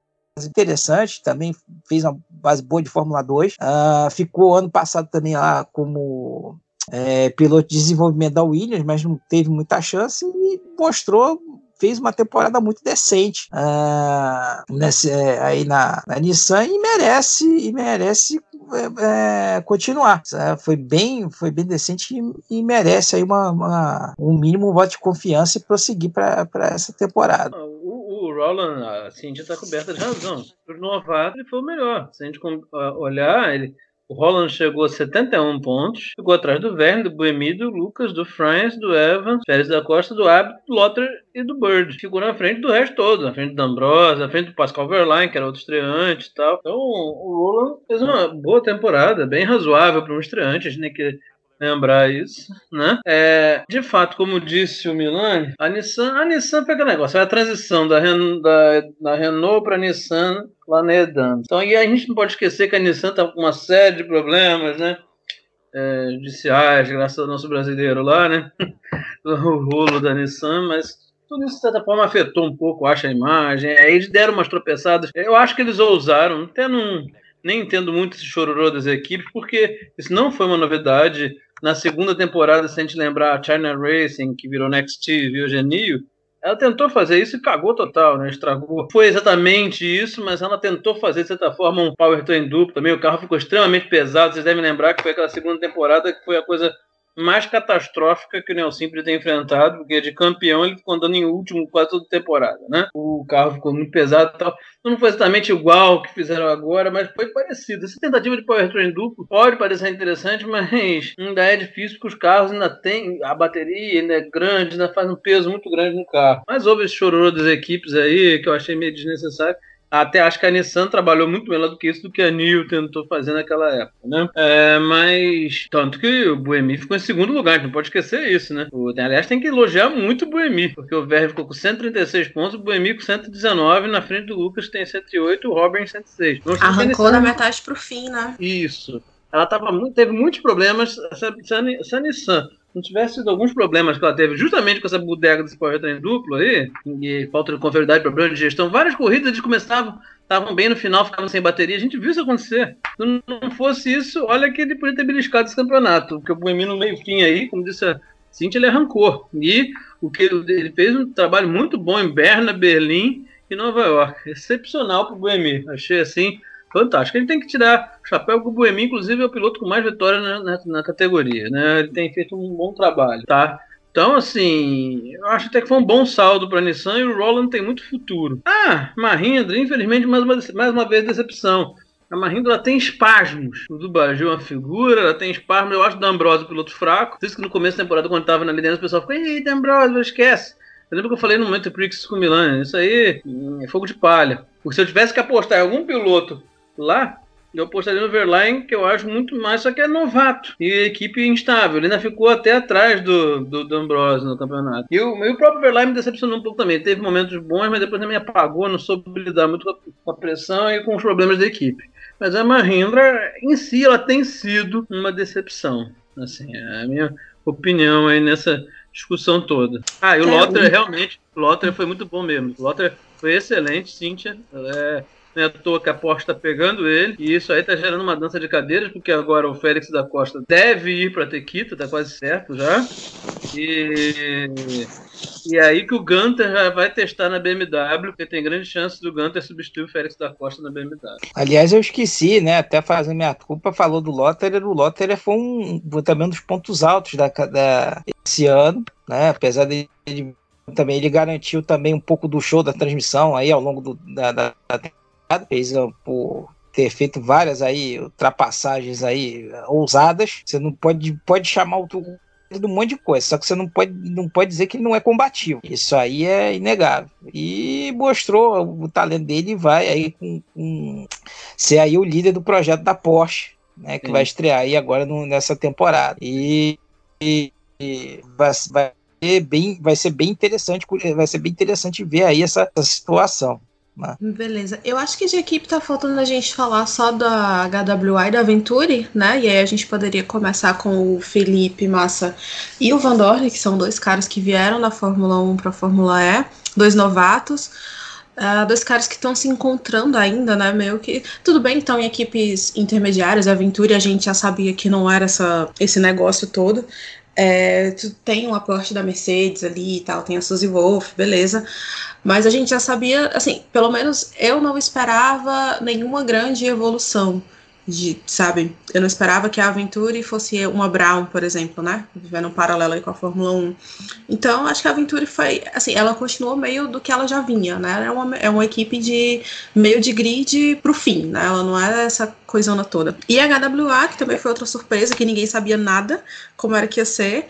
interessante, também fez uma base boa de Fórmula 2. Uh, ah, ficou ano passado também lá como é, piloto de desenvolvimento da Williams, mas não teve muita chance e mostrou fez uma temporada muito decente uh, nesse, é, aí na, na, Nissan e merece e merece é, é, continuar. Foi bem foi bem decente e, e merece aí uma, uma, um mínimo voto de confiança e prosseguir para essa temporada. Ah, o, o Roland, a Cindy está coberta de razão. O novato, ele foi o melhor. Se a gente olhar, ele o Roland chegou a 71 pontos, ficou atrás do Verne, do Buemi, do Lucas, do France, do Evans, Pérez da Costa, do Abbott, do Lotter e do Bird. Ficou na frente do resto todo, na frente do Ambrose, na frente do Pascal Verlaine, que era outro estreante e tal. Então o Roland fez uma boa temporada, bem razoável para um estreante. A gente tem que lembrar isso, né? É, de fato, como disse o Milani, a Nissan, a Nissan pega negócio, é a transição da, da, da Renault para a Nissan lá na Edan. Então, e a gente não pode esquecer que a Nissan está com uma série de problemas, né? É, judiciais, graças ao nosso brasileiro lá, né? o rolo da Nissan, mas tudo isso de certa forma afetou um pouco, acho, a imagem. Aí eles deram umas tropeçadas. Eu acho que eles ousaram, até não nem entendo muito esse chororô das equipes, porque isso não foi uma novidade. Na segunda temporada, se a gente lembrar China Racing, que virou Next viu Genio, ela tentou fazer isso e cagou total, né? Estragou. Foi exatamente isso, mas ela tentou fazer, de certa forma, um powertrain duplo também. O carro ficou extremamente pesado. Vocês devem lembrar que foi aquela segunda temporada que foi a coisa mais catastrófica que o Nelson tem enfrentado, porque de campeão ele ficou andando em último quase toda temporada, né? O carro ficou muito pesado e tal. Não foi exatamente igual que fizeram agora, mas foi parecido. Essa tentativa de powertrain duplo pode parecer interessante, mas ainda é difícil porque os carros ainda têm a bateria ainda é grande, ainda faz um peso muito grande no carro. Mas houve esse chororô das equipes aí que eu achei meio desnecessário. Até acho que a Nissan trabalhou muito melhor do que isso do que a Nio tentou fazer naquela época, né? É, mas tanto que o Buemi ficou em segundo lugar, não pode esquecer isso, né? O, aliás, tem que elogiar muito o Buemi, porque o Verre ficou com 136 pontos, o Buemi com 119, na frente do Lucas tem 108, o Robin 106. Arrancou da metade pro fim, né? Isso. Ela tava teve muitos problemas, essa, essa, essa Nissan não tivesse sido alguns problemas que ela teve justamente com essa bodega desse powertrain duplo aí, e falta de confiabilidade, problema de gestão, várias corridas eles começavam, estavam bem no final, ficavam sem bateria, a gente viu isso acontecer. Se não fosse isso, olha que ele podia ter beliscado esse campeonato, porque o Boemi no meio fim aí, como disse a Cintia, ele arrancou. E o que ele fez um trabalho muito bom em Berna, Berlim e Nova York. Excepcional para o Boemi. Achei assim fantástico. Ele tem que tirar o chapéu com o Buemi, inclusive é o piloto com mais vitórias na, na, na, categoria, né? Ele tem feito um bom trabalho, tá? Então, assim, eu acho até que foi um bom saldo para a Nissan e o Roland tem muito futuro. Ah, Mahindra, infelizmente, mais uma, mais uma vez decepção. A Mahindra tem espasmos. O Dubaju é uma figura, ela tem espasmos. Eu acho o D'Ambrosio piloto fraco. Por isso que no começo da temporada, quando estava na liderança, o pessoal ficou, ei, D'Ambrosio, esquece. Eu lembro que eu falei no momento Prix com o Milan, isso aí é fogo de palha. Porque se eu tivesse que apostar em algum piloto lá, eu apostaria no Verlaine, que eu acho muito mais, só que é novato e equipe instável. Ele ainda ficou até atrás do, do, do Ambrose no campeonato. E o, e o próprio Verlaine me decepcionou um pouco também. Teve momentos bons, mas depois também apagou, não soube lidar muito com a pressão e com os problemas da equipe. Mas a Mahindra, em si, ela tem sido uma decepção. Assim, é a minha opinião aí nessa discussão toda. Ah, e o é, Lotter, realmente, o Lotter foi muito bom mesmo. O Lotter foi excelente, Cíntia. É, não é à toa que a Porsche está pegando ele. E isso aí está gerando uma dança de cadeiras, porque agora o Félix da Costa deve ir para Tequita, está quase certo já. E, e aí que o Gunter já vai testar na BMW, porque tem grande chance do Gunter substituir o Félix da Costa na BMW. Aliás, eu esqueci, né? Até fazendo minha culpa, falou do Lotterer. O Lotterer foi um, também um dos pontos altos da, da, esse ano, né? Apesar de também ele garantiu também um pouco do show da transmissão aí ao longo do, da, da, da por ter feito várias aí ultrapassagens aí ousadas. Você não pode, pode chamar o de um monte de coisa, só que você não pode, não pode dizer que ele não é combativo. Isso aí é inegável. E mostrou o talento dele e vai aí com, com ser aí o líder do projeto da Porsche, né, que Sim. vai estrear aí agora no, nessa temporada. E, e, e vai, vai ser bem, vai ser bem interessante, vai ser bem interessante ver aí essa, essa situação. Né? Beleza. Eu acho que de equipe tá faltando a gente falar só da HWI e da Venturi, né? E aí a gente poderia começar com o Felipe Massa e o Van Dorn, que são dois caras que vieram da Fórmula 1 para Fórmula E, dois novatos. Uh, dois caras que estão se encontrando ainda, né? Meio que. Tudo bem, estão em equipes intermediárias. A Venturi a gente já sabia que não era essa, esse negócio todo. É, tu tem um aporte da Mercedes ali e tal, tem a Suzy Wolf, beleza. Mas a gente já sabia, assim, pelo menos eu não esperava nenhuma grande evolução de, sabe? Eu não esperava que a Aventure fosse uma Brown, por exemplo, né? Vivendo um paralelo aí com a Fórmula 1. Então, acho que a Aventure foi, assim, ela continuou meio do que ela já vinha, né? É uma, é uma equipe de meio de grid pro fim, né? Ela não é essa coisona toda. E a HWA, que também foi outra surpresa, que ninguém sabia nada como era que ia ser.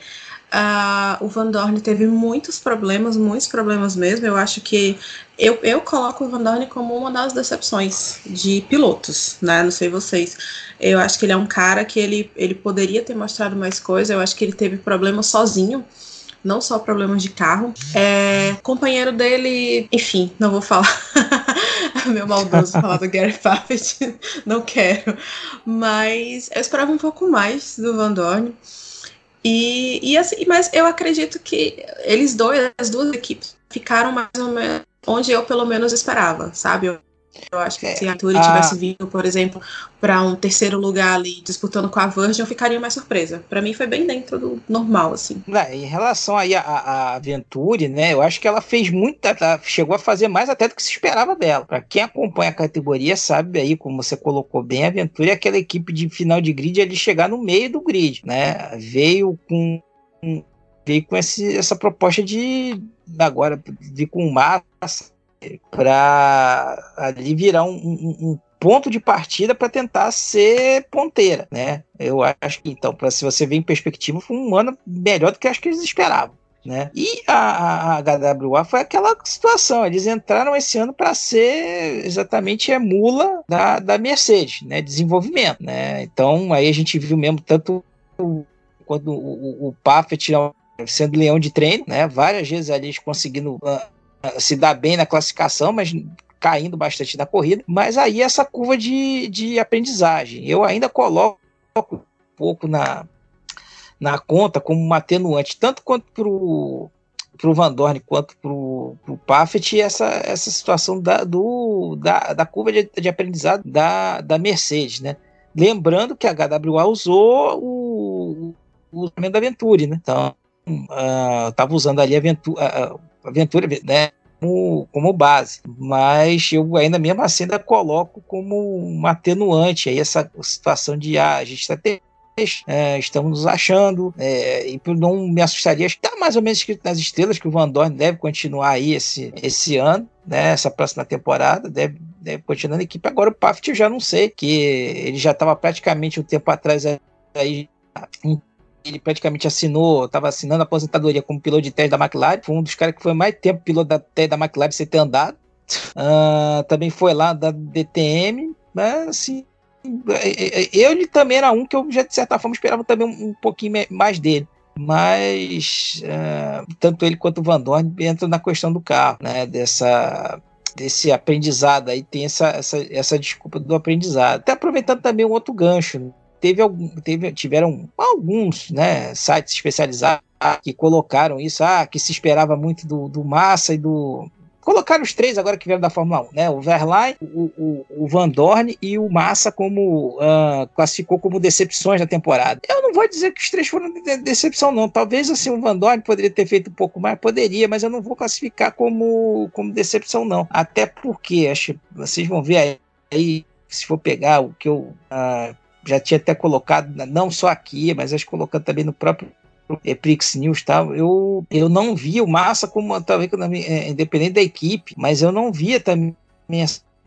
Uh, o Van Dorn teve muitos problemas, muitos problemas mesmo. Eu acho que eu, eu coloco o Van Dorn como uma das decepções de pilotos, né? Não sei vocês. Eu acho que ele é um cara que ele, ele poderia ter mostrado mais coisa. Eu acho que ele teve problemas sozinho não só problemas de carro. É, companheiro dele, enfim, não vou falar. Meu maldoso falar do Gary Paffett, não quero. Mas eu esperava um pouco mais do Van Dorn. E, e assim, mas eu acredito que eles dois, as duas equipes, ficaram mais ou menos onde eu pelo menos esperava, sabe? Eu Eu acho que É, se a Turi a- tivesse vindo, por exemplo, para um terceiro lugar ali disputando com a Virgin, eu ficaria mais surpresa. Pra mim foi bem dentro do normal, assim. Né, em relação aí à, à Venturi, né, eu acho que ela fez muita, ela chegou a fazer mais até do que se esperava dela. Para quem acompanha a categoria sabe aí, como você colocou bem, a Venturi é aquela equipe de final de grid ali chegar no meio do grid, né? Veio com veio com esse, essa proposta de agora vir com massa para ali virar um, um- um ponto de partida para tentar ser ponteira, né? Eu acho que então, pra, se você ver em perspectiva, foi um ano melhor do que acho que eles esperavam. Né? E a, a HWA foi aquela situação, eles entraram esse ano para ser exatamente a mula da, da Mercedes, né? desenvolvimento. Né? Então aí a gente viu mesmo tanto o- quando o, o, o Paffett sendo leão de treino, né? várias vezes ali eles conseguindo ah, se dar bem na classificação, mas caindo bastante na corrida, mas aí essa curva de, de aprendizagem, eu ainda coloco um pouco na, na conta como uma atenuante, tanto quanto para o Van Dorn quanto para o Paffett, essa, essa situação da, do, da, da curva de, de aprendizado da, da Mercedes, né? Lembrando que a HWA usou o, o da Venturi, né? Então, estava usando ali a Venturi, a, a Venturi né? como, base, mas eu ainda mesmo assim ainda coloco como uma atenuante aí essa situação de ah, a gente está é, estamos nos achando, é, e não me assustaria, está mais ou menos escrito nas estrelas que o Van Dorn deve continuar aí esse, esse ano, né, essa próxima temporada, deve, deve continuar na equipe. Agora o Paft eu já não sei, que ele já estava praticamente um tempo atrás aí, um ele praticamente assinou, estava assinando a aposentadoria como piloto de teste da McLaren. Foi um dos caras que foi mais tempo piloto da teste da McLaren sem ter andado. Uh, também foi lá da DTM, mas assim. Eu ele também era um que eu já de certa forma esperava também um, um pouquinho mais dele. Mas uh, tanto ele quanto o Van Dorn entram na questão do carro, né? Dessa, desse aprendizado aí, tem essa, essa, essa desculpa do aprendizado. Até aproveitando também um outro gancho? Teve, teve tiveram alguns né, sites especializados que colocaram isso, ah, que se esperava muito do, do Massa e do. Colocaram os três agora que vieram da Fórmula 1, né? O Verlaine, o, o, o Van Dorn e o Massa como uh, classificou como decepções da temporada. Eu não vou dizer que os três foram de decepção, não. Talvez assim o Van Dorn poderia ter feito um pouco mais, poderia, mas eu não vou classificar como, como decepção, não. Até porque, acho vocês vão ver aí, aí se for pegar o que eu uh, já tinha até colocado, não só aqui, mas acho colocando também no próprio Prix News, tá? eu, eu não via o Massa como, talvez, é, independente da equipe, mas eu não via também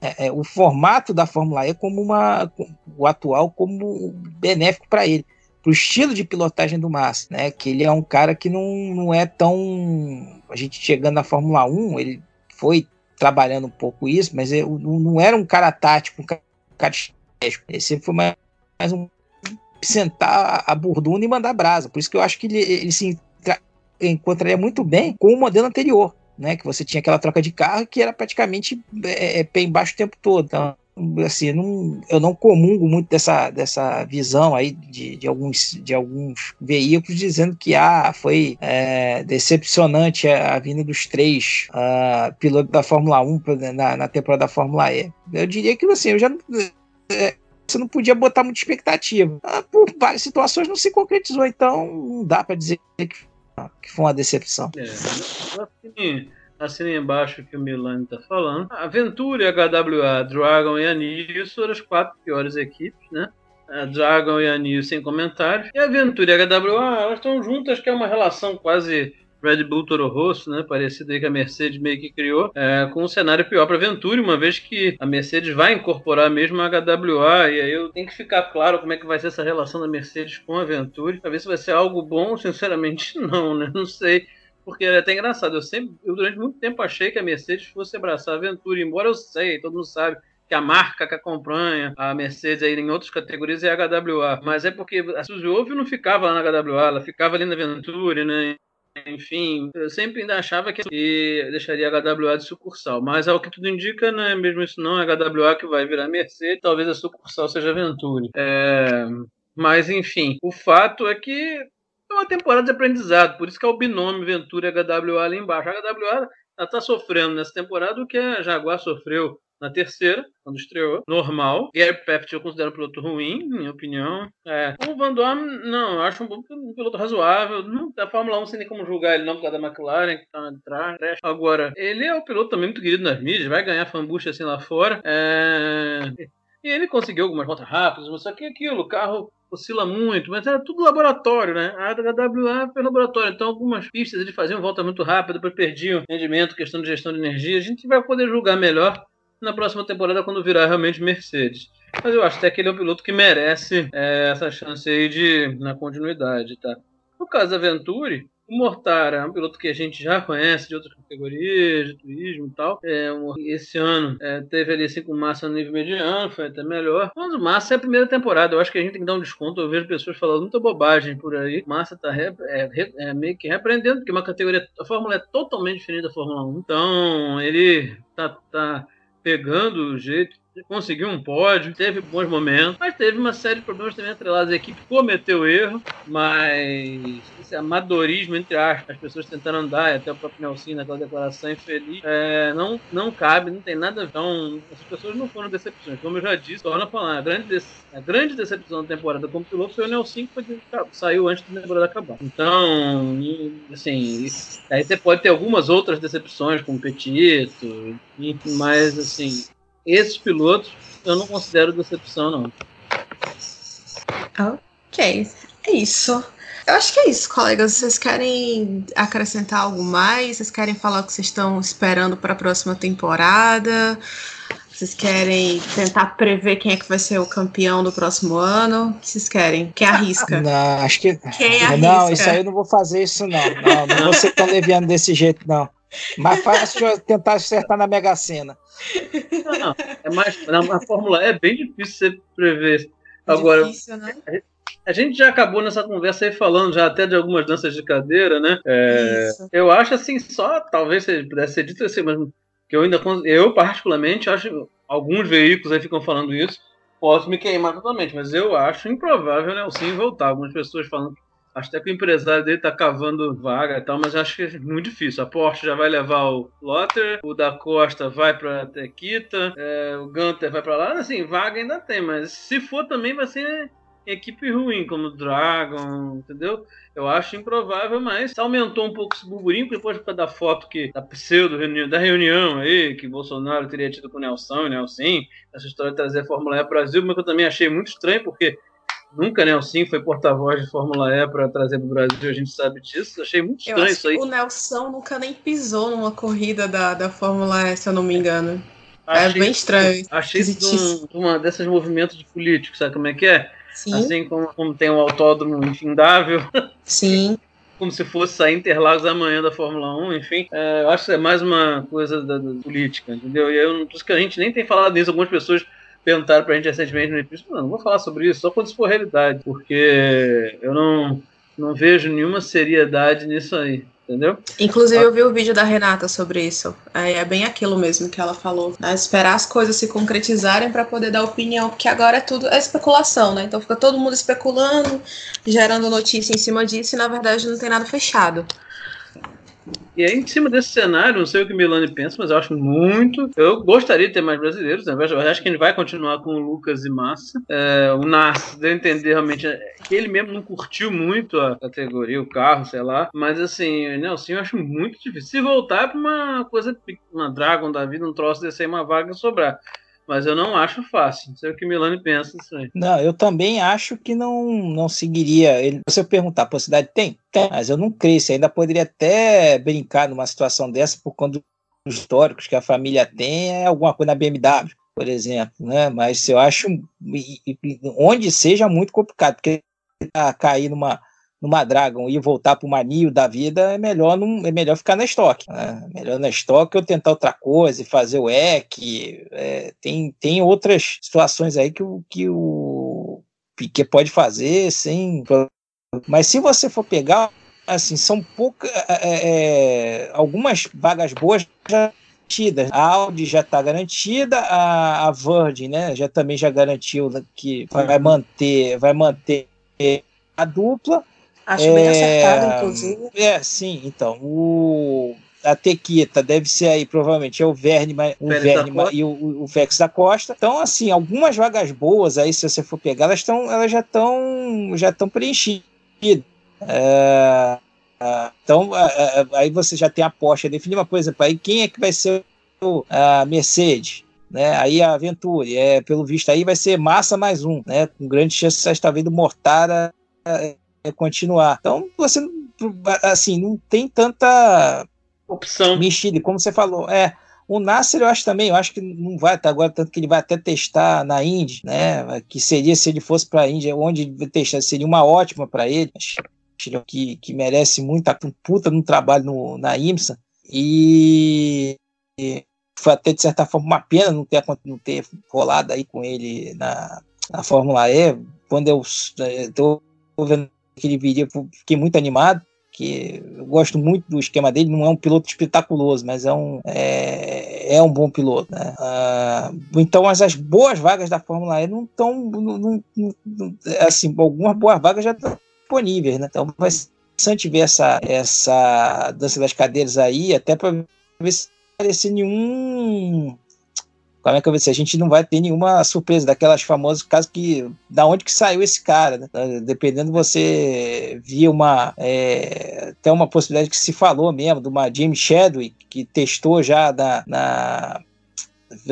é, é, o formato da Fórmula E como uma, o atual como benéfico para ele, para o estilo de pilotagem do Massa, né? que ele é um cara que não, não é tão... A gente chegando na Fórmula 1, ele foi trabalhando um pouco isso, mas eu, não era um cara tático, um cara estratégico, ele sempre foi mais mais um sentar a burduna e mandar brasa. Por isso que eu acho que ele, ele se encontraria muito bem com o modelo anterior, né? Que você tinha aquela troca de carro que era praticamente é, pé embaixo o tempo todo. Então, assim, eu não, eu não comungo muito dessa, dessa visão aí de, de, alguns, de alguns veículos dizendo que ah, foi é, decepcionante a, a, vinda dos três uh, pilotos da Fórmula 1 na, na temporada da Fórmula E. Eu diria que assim, eu já. É, você não podia botar muita expectativa. Ah, por várias situações não se concretizou, então não dá para dizer que, que, foi uma decepção. É, assim, assim embaixo que o Milani está falando. A HWA, Dragon e a Nils foram as quatro piores equipes, né? A Dragon e a Nils sem comentários. E a Ventura e a HWA, elas estão juntas, que é uma relação quase Red Bull Toro Rosso, né, parecido aí que a Mercedes meio que criou, é, com um cenário pior para a Venturi, uma vez que a Mercedes vai incorporar mesmo a HWA, e aí eu tenho que ficar claro como é que vai ser essa relação da Mercedes com a Venturi, para ver se vai ser algo bom, sinceramente não, né, não sei, porque é até engraçado, eu sempre, eu durante muito tempo achei que a Mercedes fosse abraçar a Venturi, embora eu sei, todo mundo sabe, que a marca que acompanha a Mercedes aí em outras categorias é a HWA, mas é porque a Suzy Wolf não ficava lá na HWA, ela ficava ali na Venturi, né, enfim, eu sempre ainda achava que deixaria a HWA de sucursal, mas ao que tudo indica, não é mesmo isso não, é a HWA que vai virar Mercedes, talvez a sucursal seja Venturi. É, mas enfim, o fato é que é uma temporada de aprendizado, por isso que é o binômio Venturi e HWA ali embaixo. A HWA está sofrendo nessa temporada o que a Jaguar sofreu na terceira, quando estreou, normal. Gary Peft eu considero um piloto ruim, minha opinião. É. O Van Dorn, não, eu acho um, um piloto razoável. Da Fórmula 1 sem nem como julgar ele não por causa da McLaren, que tá atrás. Agora, ele é um piloto também muito querido nas mídias, vai ganhar fanbucha assim lá fora. É... E ele conseguiu algumas voltas rápidas, mas só que aquilo, o carro oscila muito, mas era tudo laboratório, né? A HWA foi laboratório, então algumas pistas ele fazia volta muito rápida, depois perdiam rendimento, questão de gestão de energia. A gente vai poder julgar melhor na próxima temporada quando virar realmente Mercedes. Mas eu acho até que ele é um piloto que merece é, essa chance aí de na continuidade, tá? No caso da Venturi, o Mortara é um piloto que a gente já conhece de outras categorias, de turismo e tal. É, esse ano é, teve ali assim com Massa no nível mediano, foi até melhor. Mas o Massa é a primeira temporada, eu acho que a gente tem que dar um desconto. Eu vejo pessoas falando muita bobagem por aí. Massa tá re, é, é, meio que repreendendo, porque uma categoria. A Fórmula é totalmente diferente da Fórmula 1. Então, ele tá, tá pegando o jeito conseguiu um pódio, teve bons momentos, mas teve uma série de problemas também atrelados. A equipe cometeu erro, mas esse amadorismo, entre aspas, as pessoas tentando andar, até o próprio Nelson naquela declaração infeliz, é, não, não cabe, não tem nada a ver. Então, as pessoas não foram decepções. Como eu já disse, torna a falar, a grande, a grande decepção da temporada como piloto foi o Nelson, que saiu antes da temporada acabar. Então, assim, aí você pode ter algumas outras decepções, como Petito, mas, assim, esses pilotos eu não considero decepção, não. Ok, é isso. Eu acho que é isso, colegas. Vocês querem acrescentar algo mais? Vocês querem falar o que vocês estão esperando para a próxima temporada? Vocês querem tentar prever quem é que vai ser o campeão do próximo ano? O que vocês querem? Quem arrisca? Não, acho que. Quem arrisca? Não, isso aí eu não vou fazer isso, não. Não, não vou ser tão leviano desse jeito, não. Mais fácil tentar acertar na Mega Sena. Não, é mais, na Fórmula E é bem difícil você prever. Agora, Difícil, né? a gente já acabou nessa conversa aí falando já até de algumas danças de cadeira, né? É, Isso. eu acho assim, só talvez se pudesse ser dito assim, mas que eu ainda, eu particularmente acho, alguns veículos aí ficam falando isso, posso me queimar totalmente, mas eu acho improvável né, o Sim voltar. Algumas pessoas falam que Acho até que o empresário dele tá cavando vaga e tal, mas acho que é muito difícil. A Porsche já vai levar o Lotter, o da Costa vai pra Tequita, é, o Gunter vai pra lá. Assim, vaga ainda tem, mas se for também vai ser equipe ruim, como o Dragon, entendeu? Eu acho improvável, mas aumentou um pouco esse burburinho, depois da foto que, da pseudo reunião, da reunião aí, que Bolsonaro teria tido com o Nelson, e Nelson, essa história de trazer a Fórmula E ao Brasil, mas que eu também achei muito estranho, porque Nunca Nelson foi porta-voz de Fórmula E para trazer para o Brasil, a gente sabe disso. Achei muito estranho isso aí. o Nelson nunca nem pisou numa corrida da, da Fórmula E, se eu não me engano. Achei, é bem estranho. Achei isso de, um, uma desses movimentos de políticos, sabe como é que é? Sim, Assim como, como tem um autódromo infindável, sim. como se fosse sair Interlagos amanhã da Fórmula 1, enfim. É, eu acho que é mais uma coisa da, da política, entendeu? E eu, por isso que a gente nem tem falado nisso, algumas pessoas perguntaram pra gente recentemente no episódio, não, não vou falar sobre isso, só quando for realidade, porque eu não, não vejo nenhuma seriedade nisso aí, entendeu? Inclusive, eu vi o vídeo da Renata sobre isso. É, é bem aquilo mesmo que ela falou. Né? Esperar as coisas se concretizarem para poder dar opinião, porque agora é tudo é especulação, né? Então fica todo mundo especulando, gerando notícia em cima disso e na verdade não tem nada fechado. E aí, em cima desse cenário, não sei o que Milani pensa, mas eu acho muito. Eu gostaria de ter mais brasileiros, né? eu acho que ele vai continuar com o Lucas e Massa. É, o Narcis, deu entender realmente que ele mesmo não curtiu muito a categoria, o carro, sei lá. Mas assim, Nelson, eu acho muito difícil. Se voltar para uma coisa, uma Dragon da vida, um troço desse aí, uma vaga sobrar. Mas eu não acho fácil. Não sei o que Milani pensa disso aí. Não, eu também acho que não, não seguiria. Ele, se eu perguntar, a possibilidade tem? Tem, mas eu não creio. Você ainda poderia até brincar numa situação dessa por conta dos históricos que a família tem, é alguma coisa na BMW, por exemplo. Né? Mas eu acho, onde seja, muito complicado, porque cair numa numa Dragon e voltar para uma Nio da vida, é melhor, não, é melhor ficar na estoque. Né? Melhor na estoque ou tentar outra coisa e fazer o EC. É, tem, tem outras situações aí que o, que o Piquet pode fazer sem. Mas se você for pegar, assim, são poucas. É, é, algumas vagas boas já garantidas. A Audi já está garantida, a, a Virgin, né, já também já garantiu que vai manter, vai manter a dupla. Acho bem acertado, inclusive. É, sim, então. O, a Tequita deve ser aí, provavelmente, é o Verne, o Verne e o, o Fex da Costa. Então, assim, algumas vagas boas aí, se você for pegar, elas, tão, elas já estão já estão preenchidas. É, é, então, é, é, aí você já tem a Porsche definida, por exemplo, aí quem é que vai ser o, a Mercedes? Né? Aí a Venturi, é, pelo visto aí vai ser massa mais um, né? Com grande chance talvez do Mortara é, continuar. Então, você assim, não tem tanta opção. Mexida, como você falou, é. O Nasser eu acho também, eu acho que não vai até agora, tanto que ele vai até testar na Indy, né? Que seria se ele fosse para a Índia, onde ele testar, seria uma ótima para ele, que, que merece muito, um puta no trabalho no, na IMSA. E, e, foi até de certa forma uma pena não ter, não ter rolado aí com ele na, na Fórmula E. Quando eu estou vendo que ele viria, fiquei muito animado que eu gosto muito do esquema dele, não é um piloto espetaculoso, mas é um, é, é um bom piloto. Né? Uh, então, mas as boas vagas da Fórmula E não estão. Assim, algumas boas vagas já estão disponíveis. Né? Então, vai ser interessante ver essa, essa dança das cadeiras aí, até para ver se aparecer nenhum que eu vou dizer? A gente não vai ter nenhuma surpresa daquelas famosas casos que da onde que saiu esse cara, né? Dependendo você via uma é, até uma possibilidade que se falou mesmo de uma James Chadwick que testou já na, na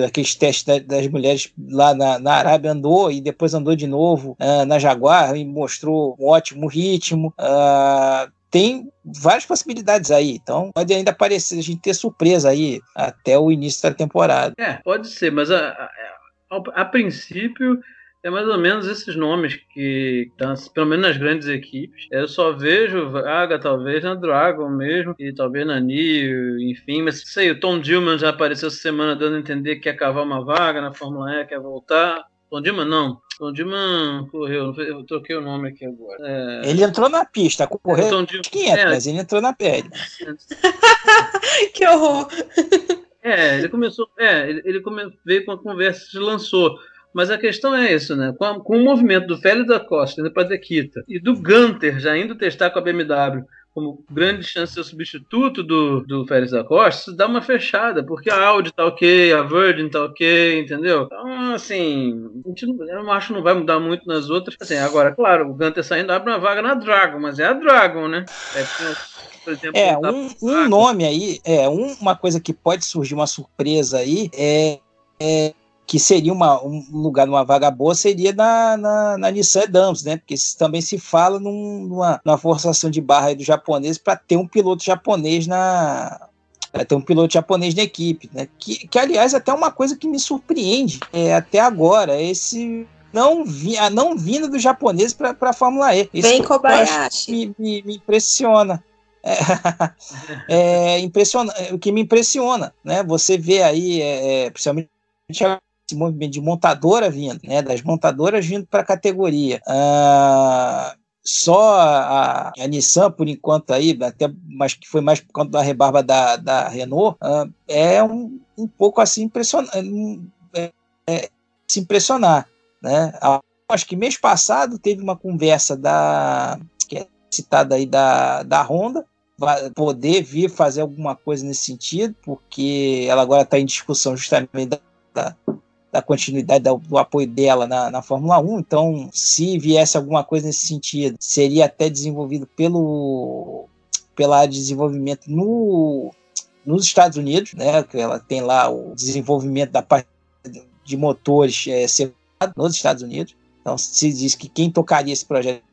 aqueles testes das mulheres lá na, na Arábia andou e depois andou de novo uh, na Jaguar e mostrou um ótimo ritmo. Uh, tem várias possibilidades aí. Então pode ainda aparecer, a gente ter surpresa aí até o início da temporada. É, pode ser, mas a, a, a, princípio é mais ou menos esses nomes que estão, pelo menos nas grandes equipes. Eu só vejo vaga, talvez, na Dragon mesmo, e talvez na NIO, enfim, mas sei, o Tom Dillman já apareceu essa semana dando a entender que quer cavar uma vaga na Fórmula E, quer voltar. Tom Dillman não. Tom Dillman correu, eu troquei o nome aqui agora. É... Ele entrou na pista, correu Tom 500, é. mas ele entrou na pele. que horror! É, ele começou, é, ele, ele come, veio com a conversa, se lançou. Mas a questão é isso, né? Com, a, com o movimento do Félix da Costa indo para Dequita e do Gunter já indo testar com a BMW como grande chance de ser o substituto do, do Félix da Costa, isso dá uma fechada, porque a Audi tá ok, a Virgin tá ok, entendeu? Então, assim, a gente não, eu não acho que não vai mudar muito nas outras. Assim, agora, claro, o Gunter saindo abre uma vaga na Dragon, mas é a Dragon, né? É, por exemplo, é um, um nome aí, é um, uma coisa que pode surgir uma surpresa aí é, é que seria uma, um lugar numa vaga boa seria na, na, na Nissan Edams, né? Porque também se fala num, numa, numa forçação de barra do japonês para ter um piloto japonês na ter um piloto japonês na equipe, né? Que, que aliás até uma coisa que me surpreende é, até agora esse não vi, a não vinda do japonês para a Fórmula E. Isso Vem Kobayashi. Me, me, me, impressiona. É, é, impressiona, o que me impressiona, né? Você vê aí, é, é principalmente esse movimento de montadora vindo, né, das montadoras vindo para a categoria. Ah, só a, a, Nissan, por enquanto, aí, até mas que foi mais por conta da rebarba da, da Renault, ah, é um, um pouco assim impressionante. É, é, se impressionar. Né? Acho que mês passado teve uma conversa da que é citada aí da, da Honda, poder vir fazer alguma coisa nesse sentido, porque ela agora está em discussão justamente da, da, da continuidade do, apoio dela na, na, Fórmula 1. Então, se viesse alguma coisa nesse sentido, seria até desenvolvido pelo pela área de desenvolvimento no, nos Estados Unidos, né? Que ela tem lá o desenvolvimento da parte de motores é, separado nos Estados Unidos. Então, se diz que quem tocaria esse projeto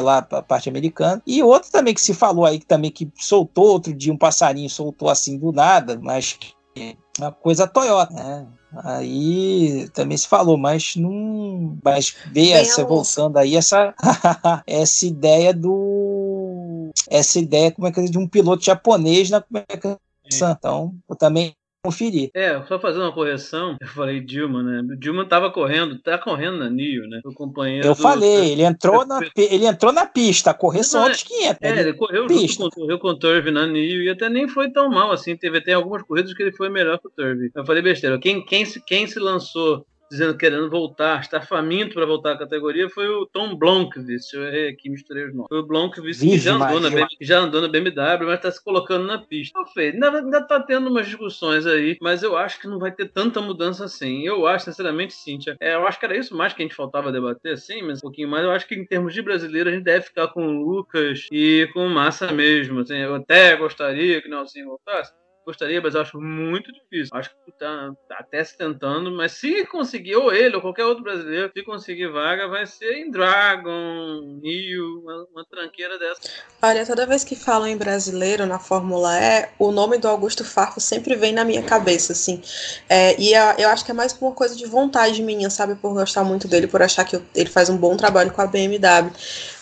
lá para a parte americana. E outro também que se falou aí, que também que soltou outro dia um passarinho, soltou assim do nada, mas é uma coisa Toyota, né? Aí também se falou, mas não. Mas ver essa, voltando aí, essa, essa ideia do. Essa ideia, como é que é, de um piloto japonês na. É, então, eu também conferir. É, só fazendo uma correção, eu falei Dilma, né? O Dilma tava correndo, tá correndo na NIO, né? O companheiro. Eu do... falei, ele entrou, na, ele entrou na pista, correção antes que entra. É, ele correu pista. junto com, correu com o Turvey na NIO e até nem foi tão mal assim. Teve até algumas corridas que ele foi melhor que o Turvey. Eu falei besteira. Quem, quem, quem se lançou dizendo querendo voltar, está faminto para voltar à categoria, foi o Tom Blomqvist. Eu errei aqui, misturei os nomes. Foi o Blomqvist que já andou, na, já andou na BMW, mas está se colocando na pista. Então, Fê, ainda está tendo umas discussões aí, mas eu acho que não vai ter tanta mudança assim. Eu acho, sinceramente, Cíntia, é, eu acho que era isso mais que a gente faltava debater, assim, mas um pouquinho mais. Eu acho que em termos de brasileiro, a gente deve ficar com o Lucas e com o Massa mesmo. Assim, eu até gostaria que o Nelson voltasse, gostaria, mas eu acho muito difícil. Acho que tá, tá, até se tentando, mas se conseguir, ou ele, ou qualquer outro brasileiro, se conseguir vaga, vai ser em Dragon, Neo, uma, uma tranqueira dessa. Olha, toda vez que falam em brasileiro na Fórmula E, o nome do Augusto Farfus sempre vem na minha cabeça, assim. É, e eu acho que é mais por uma coisa de vontade minha, sabe? Por gostar muito dele, por achar que ele faz um bom trabalho com a BMW.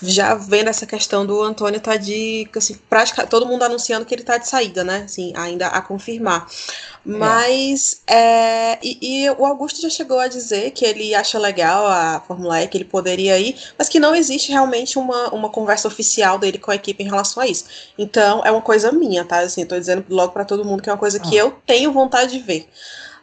Já vendo essa questão do Antônio tá de, assim, todo mundo anunciando que ele tá de saída, né? Assim, ainda a confirmar. Mas é. É, e, e, o Augusto já chegou a dizer que ele acha legal a Fórmula E, que ele poderia ir, mas que não existe realmente uma, uma conversa oficial dele com a equipe em relação a isso. Então é uma coisa minha, tá? Assim, tô dizendo logo para todo mundo que é uma coisa que ah. eu tenho vontade de ver.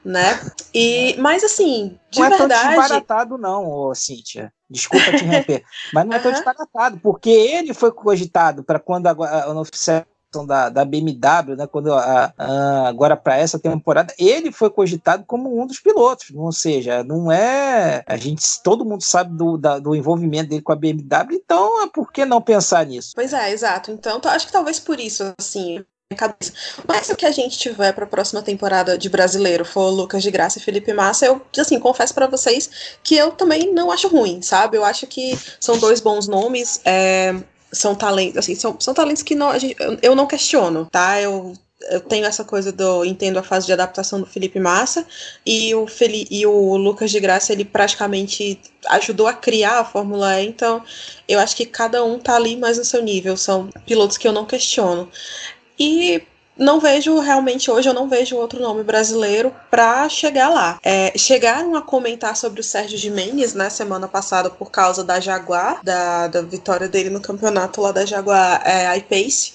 Né? E, mas assim, de não verdade. Não é tão disparatado, não, ô, Cíntia. Desculpa te interromper. mas não é tão disparatado, porque ele foi cogitado para quando a, a, a oficial da, da BMW, né, quando a, a, agora para essa temporada, ele foi cogitado como um dos pilotos, ou seja, não é a gente todo mundo sabe do, da, do envolvimento dele com a BMW, então é por que não pensar nisso? Pois é, exato. Então acho que talvez por isso assim cabeça. Mas se o que a gente tiver para a próxima temporada de brasileiro for Lucas de Graça e Felipe Massa, eu, assim, confesso para vocês que eu também não acho ruim, sabe? Eu acho que são dois bons nomes. É, são talentos, assim, são, são talentos que não, gente, eu não questiono, tá? Eu eu tenho essa coisa do entendo a fase de adaptação do Felipe Massa e o Feli, e o Lucas de Graça ele praticamente ajudou a criar a Fórmula E, então eu acho que cada um tá ali mais no seu nível, são pilotos que eu não questiono. E não vejo realmente hoje eu não vejo outro nome brasileiro para chegar lá. É, chegaram a comentar sobre o Sérgio Jimenez na né, semana passada por causa da Jaguar, da, da vitória dele no campeonato lá da Jaguar é, iPace.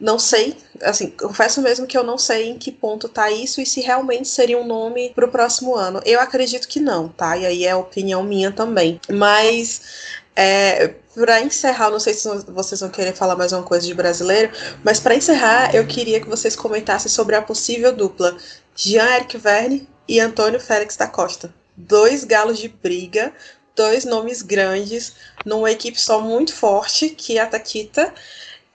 Não sei, assim, confesso mesmo que eu não sei em que ponto tá isso e se realmente seria um nome pro próximo ano. Eu acredito que não, tá? E aí é opinião minha também. Mas é, para encerrar, não sei se vocês vão querer falar mais uma coisa de brasileiro, mas para encerrar, eu queria que vocês comentassem sobre a possível dupla Jean-Eric Verne e Antônio Félix da Costa. Dois galos de briga, dois nomes grandes, numa equipe só muito forte, que é a Taquita,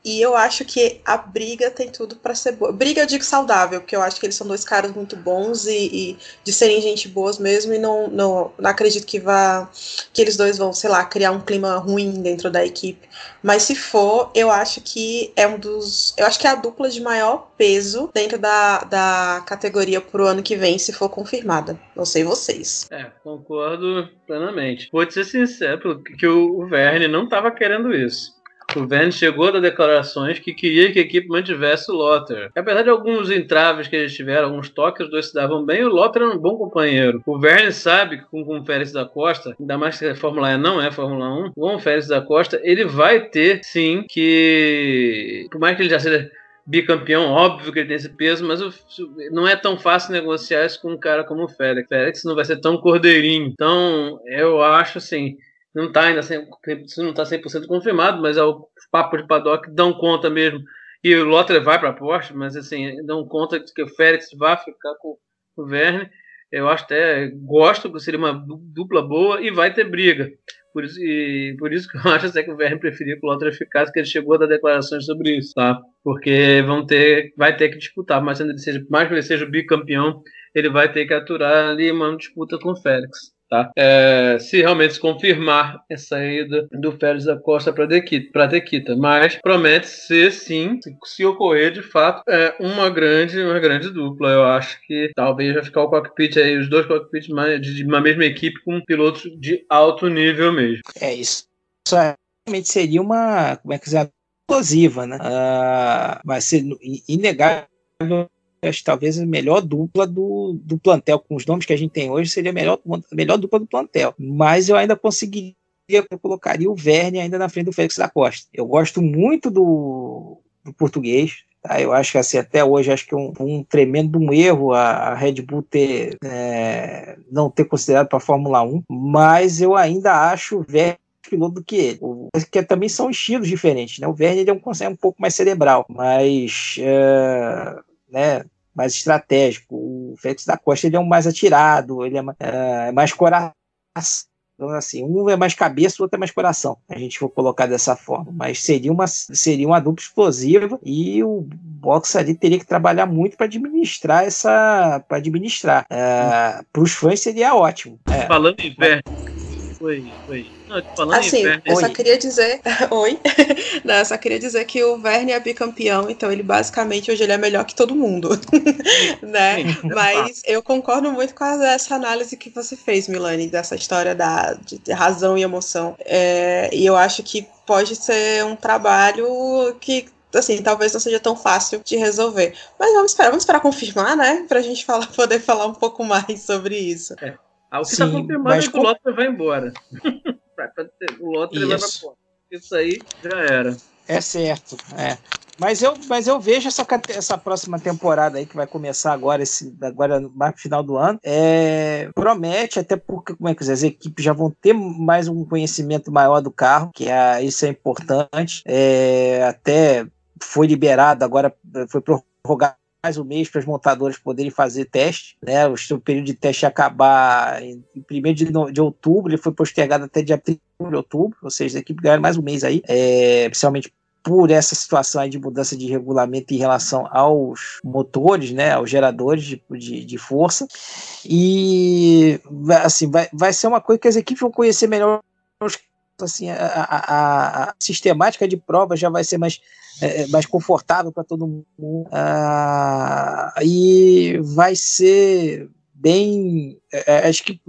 e eu acho que a briga tem tudo para ser boa. Briga eu digo saudável, porque eu acho que eles são dois caras muito bons e, e, de serem gente boas mesmo, e não, não, não acredito que vá. que eles dois vão, sei lá, criar um clima ruim dentro da equipe. Mas se for, eu acho que é um dos. Eu acho que é a dupla de maior peso dentro da, da categoria pro ano que vem, se for confirmada. Não sei vocês. É, concordo plenamente. Vou te ser sincero, que o Verne não estava querendo isso o Verne chegou a declarações que queria que a equipe mantivesse o Lotter. Apesar de alguns entraves que eles tiveram, alguns toques, os dois se davam bem, o Lotter era um bom companheiro. O Verne sabe que com, o Félix da Costa, ainda mais que a Fórmula E não é Fórmula 1, com o Félix da Costa, ele vai ter, sim, que... Por mais que ele já seja bicampeão, óbvio que ele tem esse peso, mas não é tão fácil negociar isso com um cara como o Félix. O Félix não vai ser tão cordeirinho. Então, eu acho assim, não está ainda 100%, não tá 100% confirmado, mas é o papo de paddock dão conta mesmo. E o Lotter vai para a Porsche, mas assim, dão conta que o Félix vai ficar com o Verne. Eu acho até gosto que seria uma dupla boa e vai ter briga. Por isso, e, por isso que eu acho até que o Verne preferia que o Lotter ficasse, que ele chegou a dar declarações sobre isso, tá? Porque vão ter, vai ter que disputar, mas ele seja, mais que ele seja o bicampeão, ele vai ter que aturar ali uma disputa com o Félix. Tá? É, se realmente se confirmar essa ida do Félix da Costa para a Tequita, mas promete ser sim, se, se, ocorrer de fato, é uma grande, uma grande dupla. Eu acho que talvez vai ficar o cockpit aí, os dois cockpits de uma mesma equipe com pilotos de alto nível mesmo. É isso. Isso realmente seria uma, como é que dizer, explosiva, né? Uh, vai ser inegável acho talvez a melhor dupla do, do plantel, com os nomes que a gente tem hoje, seria a melhor, a melhor dupla do plantel. Mas eu ainda conseguiria, eu colocaria o Verne ainda na frente do Félix da Costa. Eu gosto muito do, do português, Tá? Eu acho que assim, até hoje acho que é um, um tremendo um erro a, a Red Bull ter é, não ter considerado para a Fórmula 1, mas eu ainda acho o Vergne piloto do que ele. O, que também são estilos diferentes, né? O Vergne ele é um, é um pouco mais cerebral, mas é, né, mais estratégico. O Félix da Costa ele é um mais atirado, ele é, é, é mais coração. Então, assim, um é mais cabeça, o outro é mais coração. A gente for colocar dessa forma. Mas seria uma, seria uma dupla explosiva e o box ali teria que trabalhar muito para administrar essa. para administrar. É, para os fãs seria ótimo. É. Falando em Vergne, foi, foi não, falando assim, eu só queria dizer. Oi. Não, eu só queria dizer que o Verne é bicampeão, então ele basicamente hoje ele é melhor que todo mundo. né? Mas eu concordo muito com essa análise que você fez, Milani, dessa história da, de razão e emoção. É, e eu acho que pode ser um trabalho que assim, talvez não seja tão fácil de resolver. Mas vamos esperar, vamos esperar confirmar, né? Pra gente falar, poder falar um pouco mais sobre isso. É. Ah, o que tá Sim, tá confirmando é que o Lotte vai embora. o Lotte vai pra fora. Isso aí já era. É certo, é. Mas eu, mas eu vejo essa, essa próxima temporada aí que vai começar agora, esse, agora no final do ano. É, promete, até porque, como é que as equipes já vão ter mais um conhecimento maior do carro, que é, isso é importante. É, até foi liberado, agora foi prorrogado mais um mês para as montadoras poderem fazer teste. Né? O período de teste acabar em 1 de, de outubro, ele foi postergado até dia 31 de outubro, ou seja, a equipe ganha mais um mês aí, é, principalmente por essa situação aí de mudança de regulamento em relação aos motores, né, aos geradores de, de, de força. E assim, vai, vai ser uma coisa que as equipes vão conhecer melhor assim, a, a, a, sistemática de prova já vai ser mais, é, é mais confortável para todo mundo. Ah, e vai ser bem. É, é, acho que,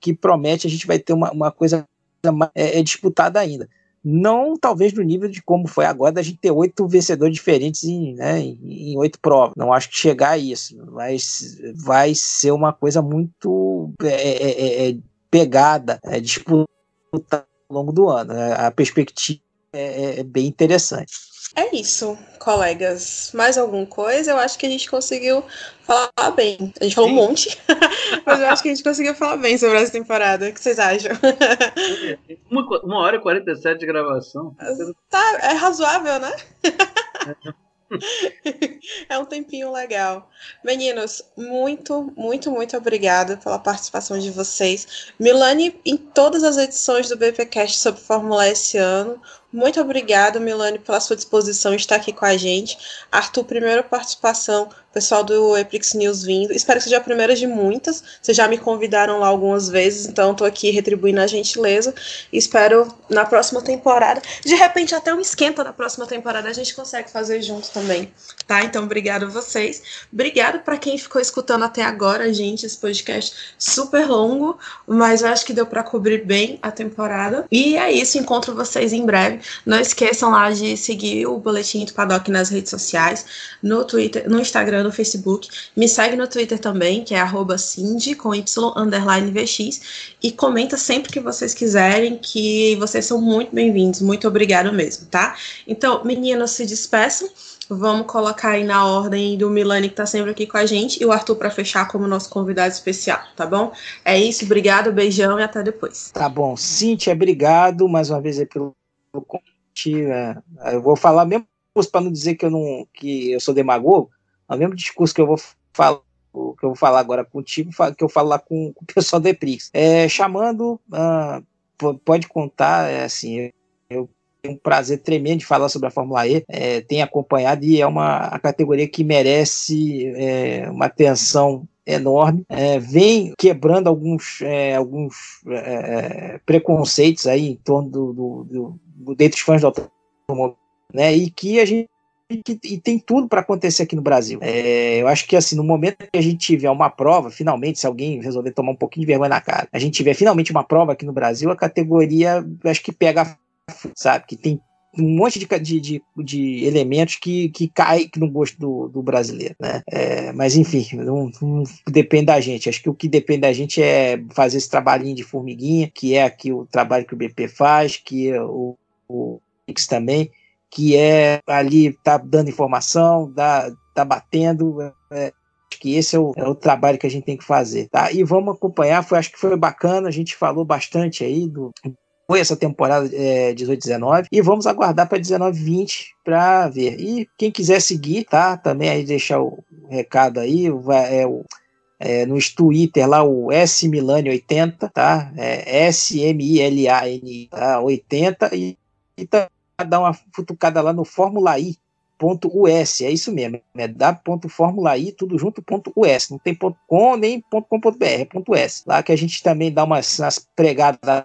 que promete, a gente vai ter uma, uma coisa mais, é, é, disputada ainda. Não talvez no nível de como foi agora, da gente ter oito vencedores diferentes em, né, em, em oito provas. Não acho que chegar a isso, mas vai ser uma coisa muito é, pegada, disputada ao longo do ano. Né? A perspectiva é, é, é, bem interessante. É isso, colegas. Mais alguma coisa? Eu acho que a gente conseguiu falar bem. A gente falou Sim. um monte, mas eu acho que a gente conseguiu falar bem sobre essa temporada. O que vocês acham? uma, uma hora e 47 de gravação. Tá, é razoável, né? é um tempinho legal. Meninos, muito, muito, muito obrigada pela participação de vocês. Milane, em todas as edições do BPcast sobre Fórmula esse ano, muito obrigada, Milane, pela sua disposição estar aqui com a gente. Arthur, primeira participação, pessoal do Eprix News vindo. Espero que seja a primeira de muitas. Vocês já me convidaram lá algumas vezes, então estou aqui retribuindo a gentileza. espero na próxima temporada. De repente, até um esquenta na próxima temporada a gente consegue fazer junto também. Tá? Então, obrigado a vocês. Obrigado para quem ficou escutando até agora, gente. Esse podcast super longo, mas eu acho que deu para cobrir bem a temporada. E é isso. Encontro vocês em breve. Não esqueçam lá de seguir o Boletim do Paddock nas redes sociais, no Twitter, no Instagram, no Facebook. Me segue no Twitter também, que é arroba Cindy, com Y, underline VX. E comenta sempre que vocês quiserem, que vocês são muito bem-vindos. Muito obrigado mesmo, tá? Então, meninos, se despeçam. Vamos colocar aí na ordem do Milani, que tá sempre aqui com a gente, e o Arthur para fechar como nosso convidado especial, tá bom? É isso, obrigado, beijão e até depois. Tá bom. Cíntia, obrigado mais uma vez pelo convite. Né? Eu vou falar mesmo para não dizer que eu não que eu sou demagogo, é o mesmo discurso que eu vou falar que eu vou falar agora contigo, que eu falo lá com, com o pessoal da EPRIX. É, chamando, uh, pode contar, é, assim, eu tenho um prazer tremendo de falar sobre a Fórmula E, é, tenho acompanhado e é uma a categoria que merece é, uma atenção enorme, é, vem quebrando alguns, é, alguns é, preconceitos aí em torno do, do, do dentre os fãs do automóvel, né? E que a gente e tem tudo para acontecer aqui no Brasil. É, eu acho que assim, no momento que a gente tiver uma prova, finalmente, se alguém resolver tomar um pouquinho de vergonha na cara, a gente tiver finalmente uma prova aqui no Brasil, a categoria acho que pega, sabe, que tem um monte de, de, de, de, elementos que, que cai no gosto do, do brasileiro, né? É, mas enfim, não, não, depende da gente. Acho que o que depende da gente é fazer esse trabalhinho de formiguinha, que é aqui o trabalho que o BP faz, que é o o X também, que é ali, tá dando informação, dá, tá batendo. É, acho que esse é o, é o, trabalho que a gente tem que fazer, tá? E vamos acompanhar, foi, acho que foi bacana, a gente falou bastante aí do foi essa temporada é, 18-19 e vamos aguardar para 19-20 para ver. E quem quiser seguir, tá? Também aí deixar o recado aí, é o é, no Twitter lá o S Milani 80, tá? É S M I L A N tá? 80 e, e dá uma futucada lá no Fórmula I ponto US, é isso mesmo, é w.formulai, tudo junto, ponto US, não tem ponto com nem ponto com.br, é ponto US, lá que a gente também dá umas, umas pregadas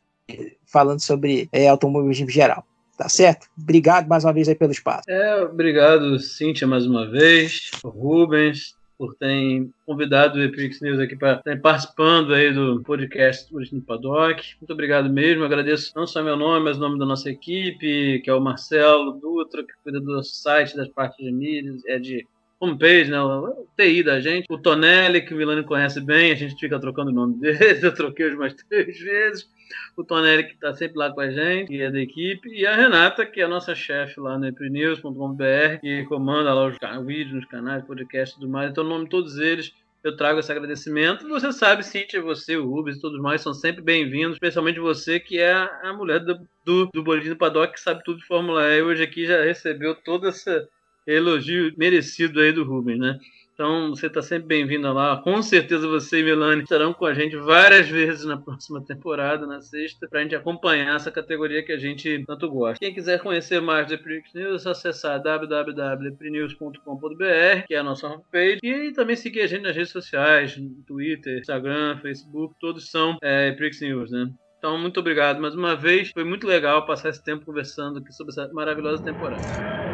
falando sobre é, automobilismo geral. Tá certo? Obrigado mais uma vez aí pelo espaço. É, obrigado, Cíntia, mais uma vez. Rubens, por terem convidado o Epix News aqui para estar participando aí do podcast no Paddock. Muito obrigado mesmo. agradeço não só meu nome, mas o nome da nossa equipe, que é o Marcelo Dutra, que cuida do site, das partes de mídias, é de homepage, né? O TI da gente. O Tonelli, que o Milani conhece bem, a gente fica trocando o nome dele, eu troquei hoje mais três vezes o Tonelli, que está sempre lá com a gente, que é da equipe, e a Renata, que é a nossa chefe lá no eprinews.com.br, que comanda lá os vídeos nos canais, podcasts e tudo mais. Então, no nome de todos eles, eu trago esse agradecimento. Você sabe, Cintia, você, o Rubens e todos mais são sempre bem-vindos, especialmente você, que é a mulher do, do, do Boletim do Paddock, que sabe tudo de Fórmula E. Hoje aqui já recebeu todo esse elogio merecido aí do Rubens, né? Então você está sempre bem-vinda lá. Com certeza você e Milani estarão com a gente várias vezes na próxima temporada, na sexta, para a gente acompanhar essa categoria que a gente tanto gosta. Quem quiser conhecer mais do Eprix News, é acessar www.eprinews.com.br, que é a nossa homepage, e também seguir a gente nas redes sociais, Twitter, Instagram, Facebook, todos são é, Eprix News, né? Então, muito obrigado mais uma vez. Foi muito legal passar esse tempo conversando aqui sobre essa maravilhosa temporada.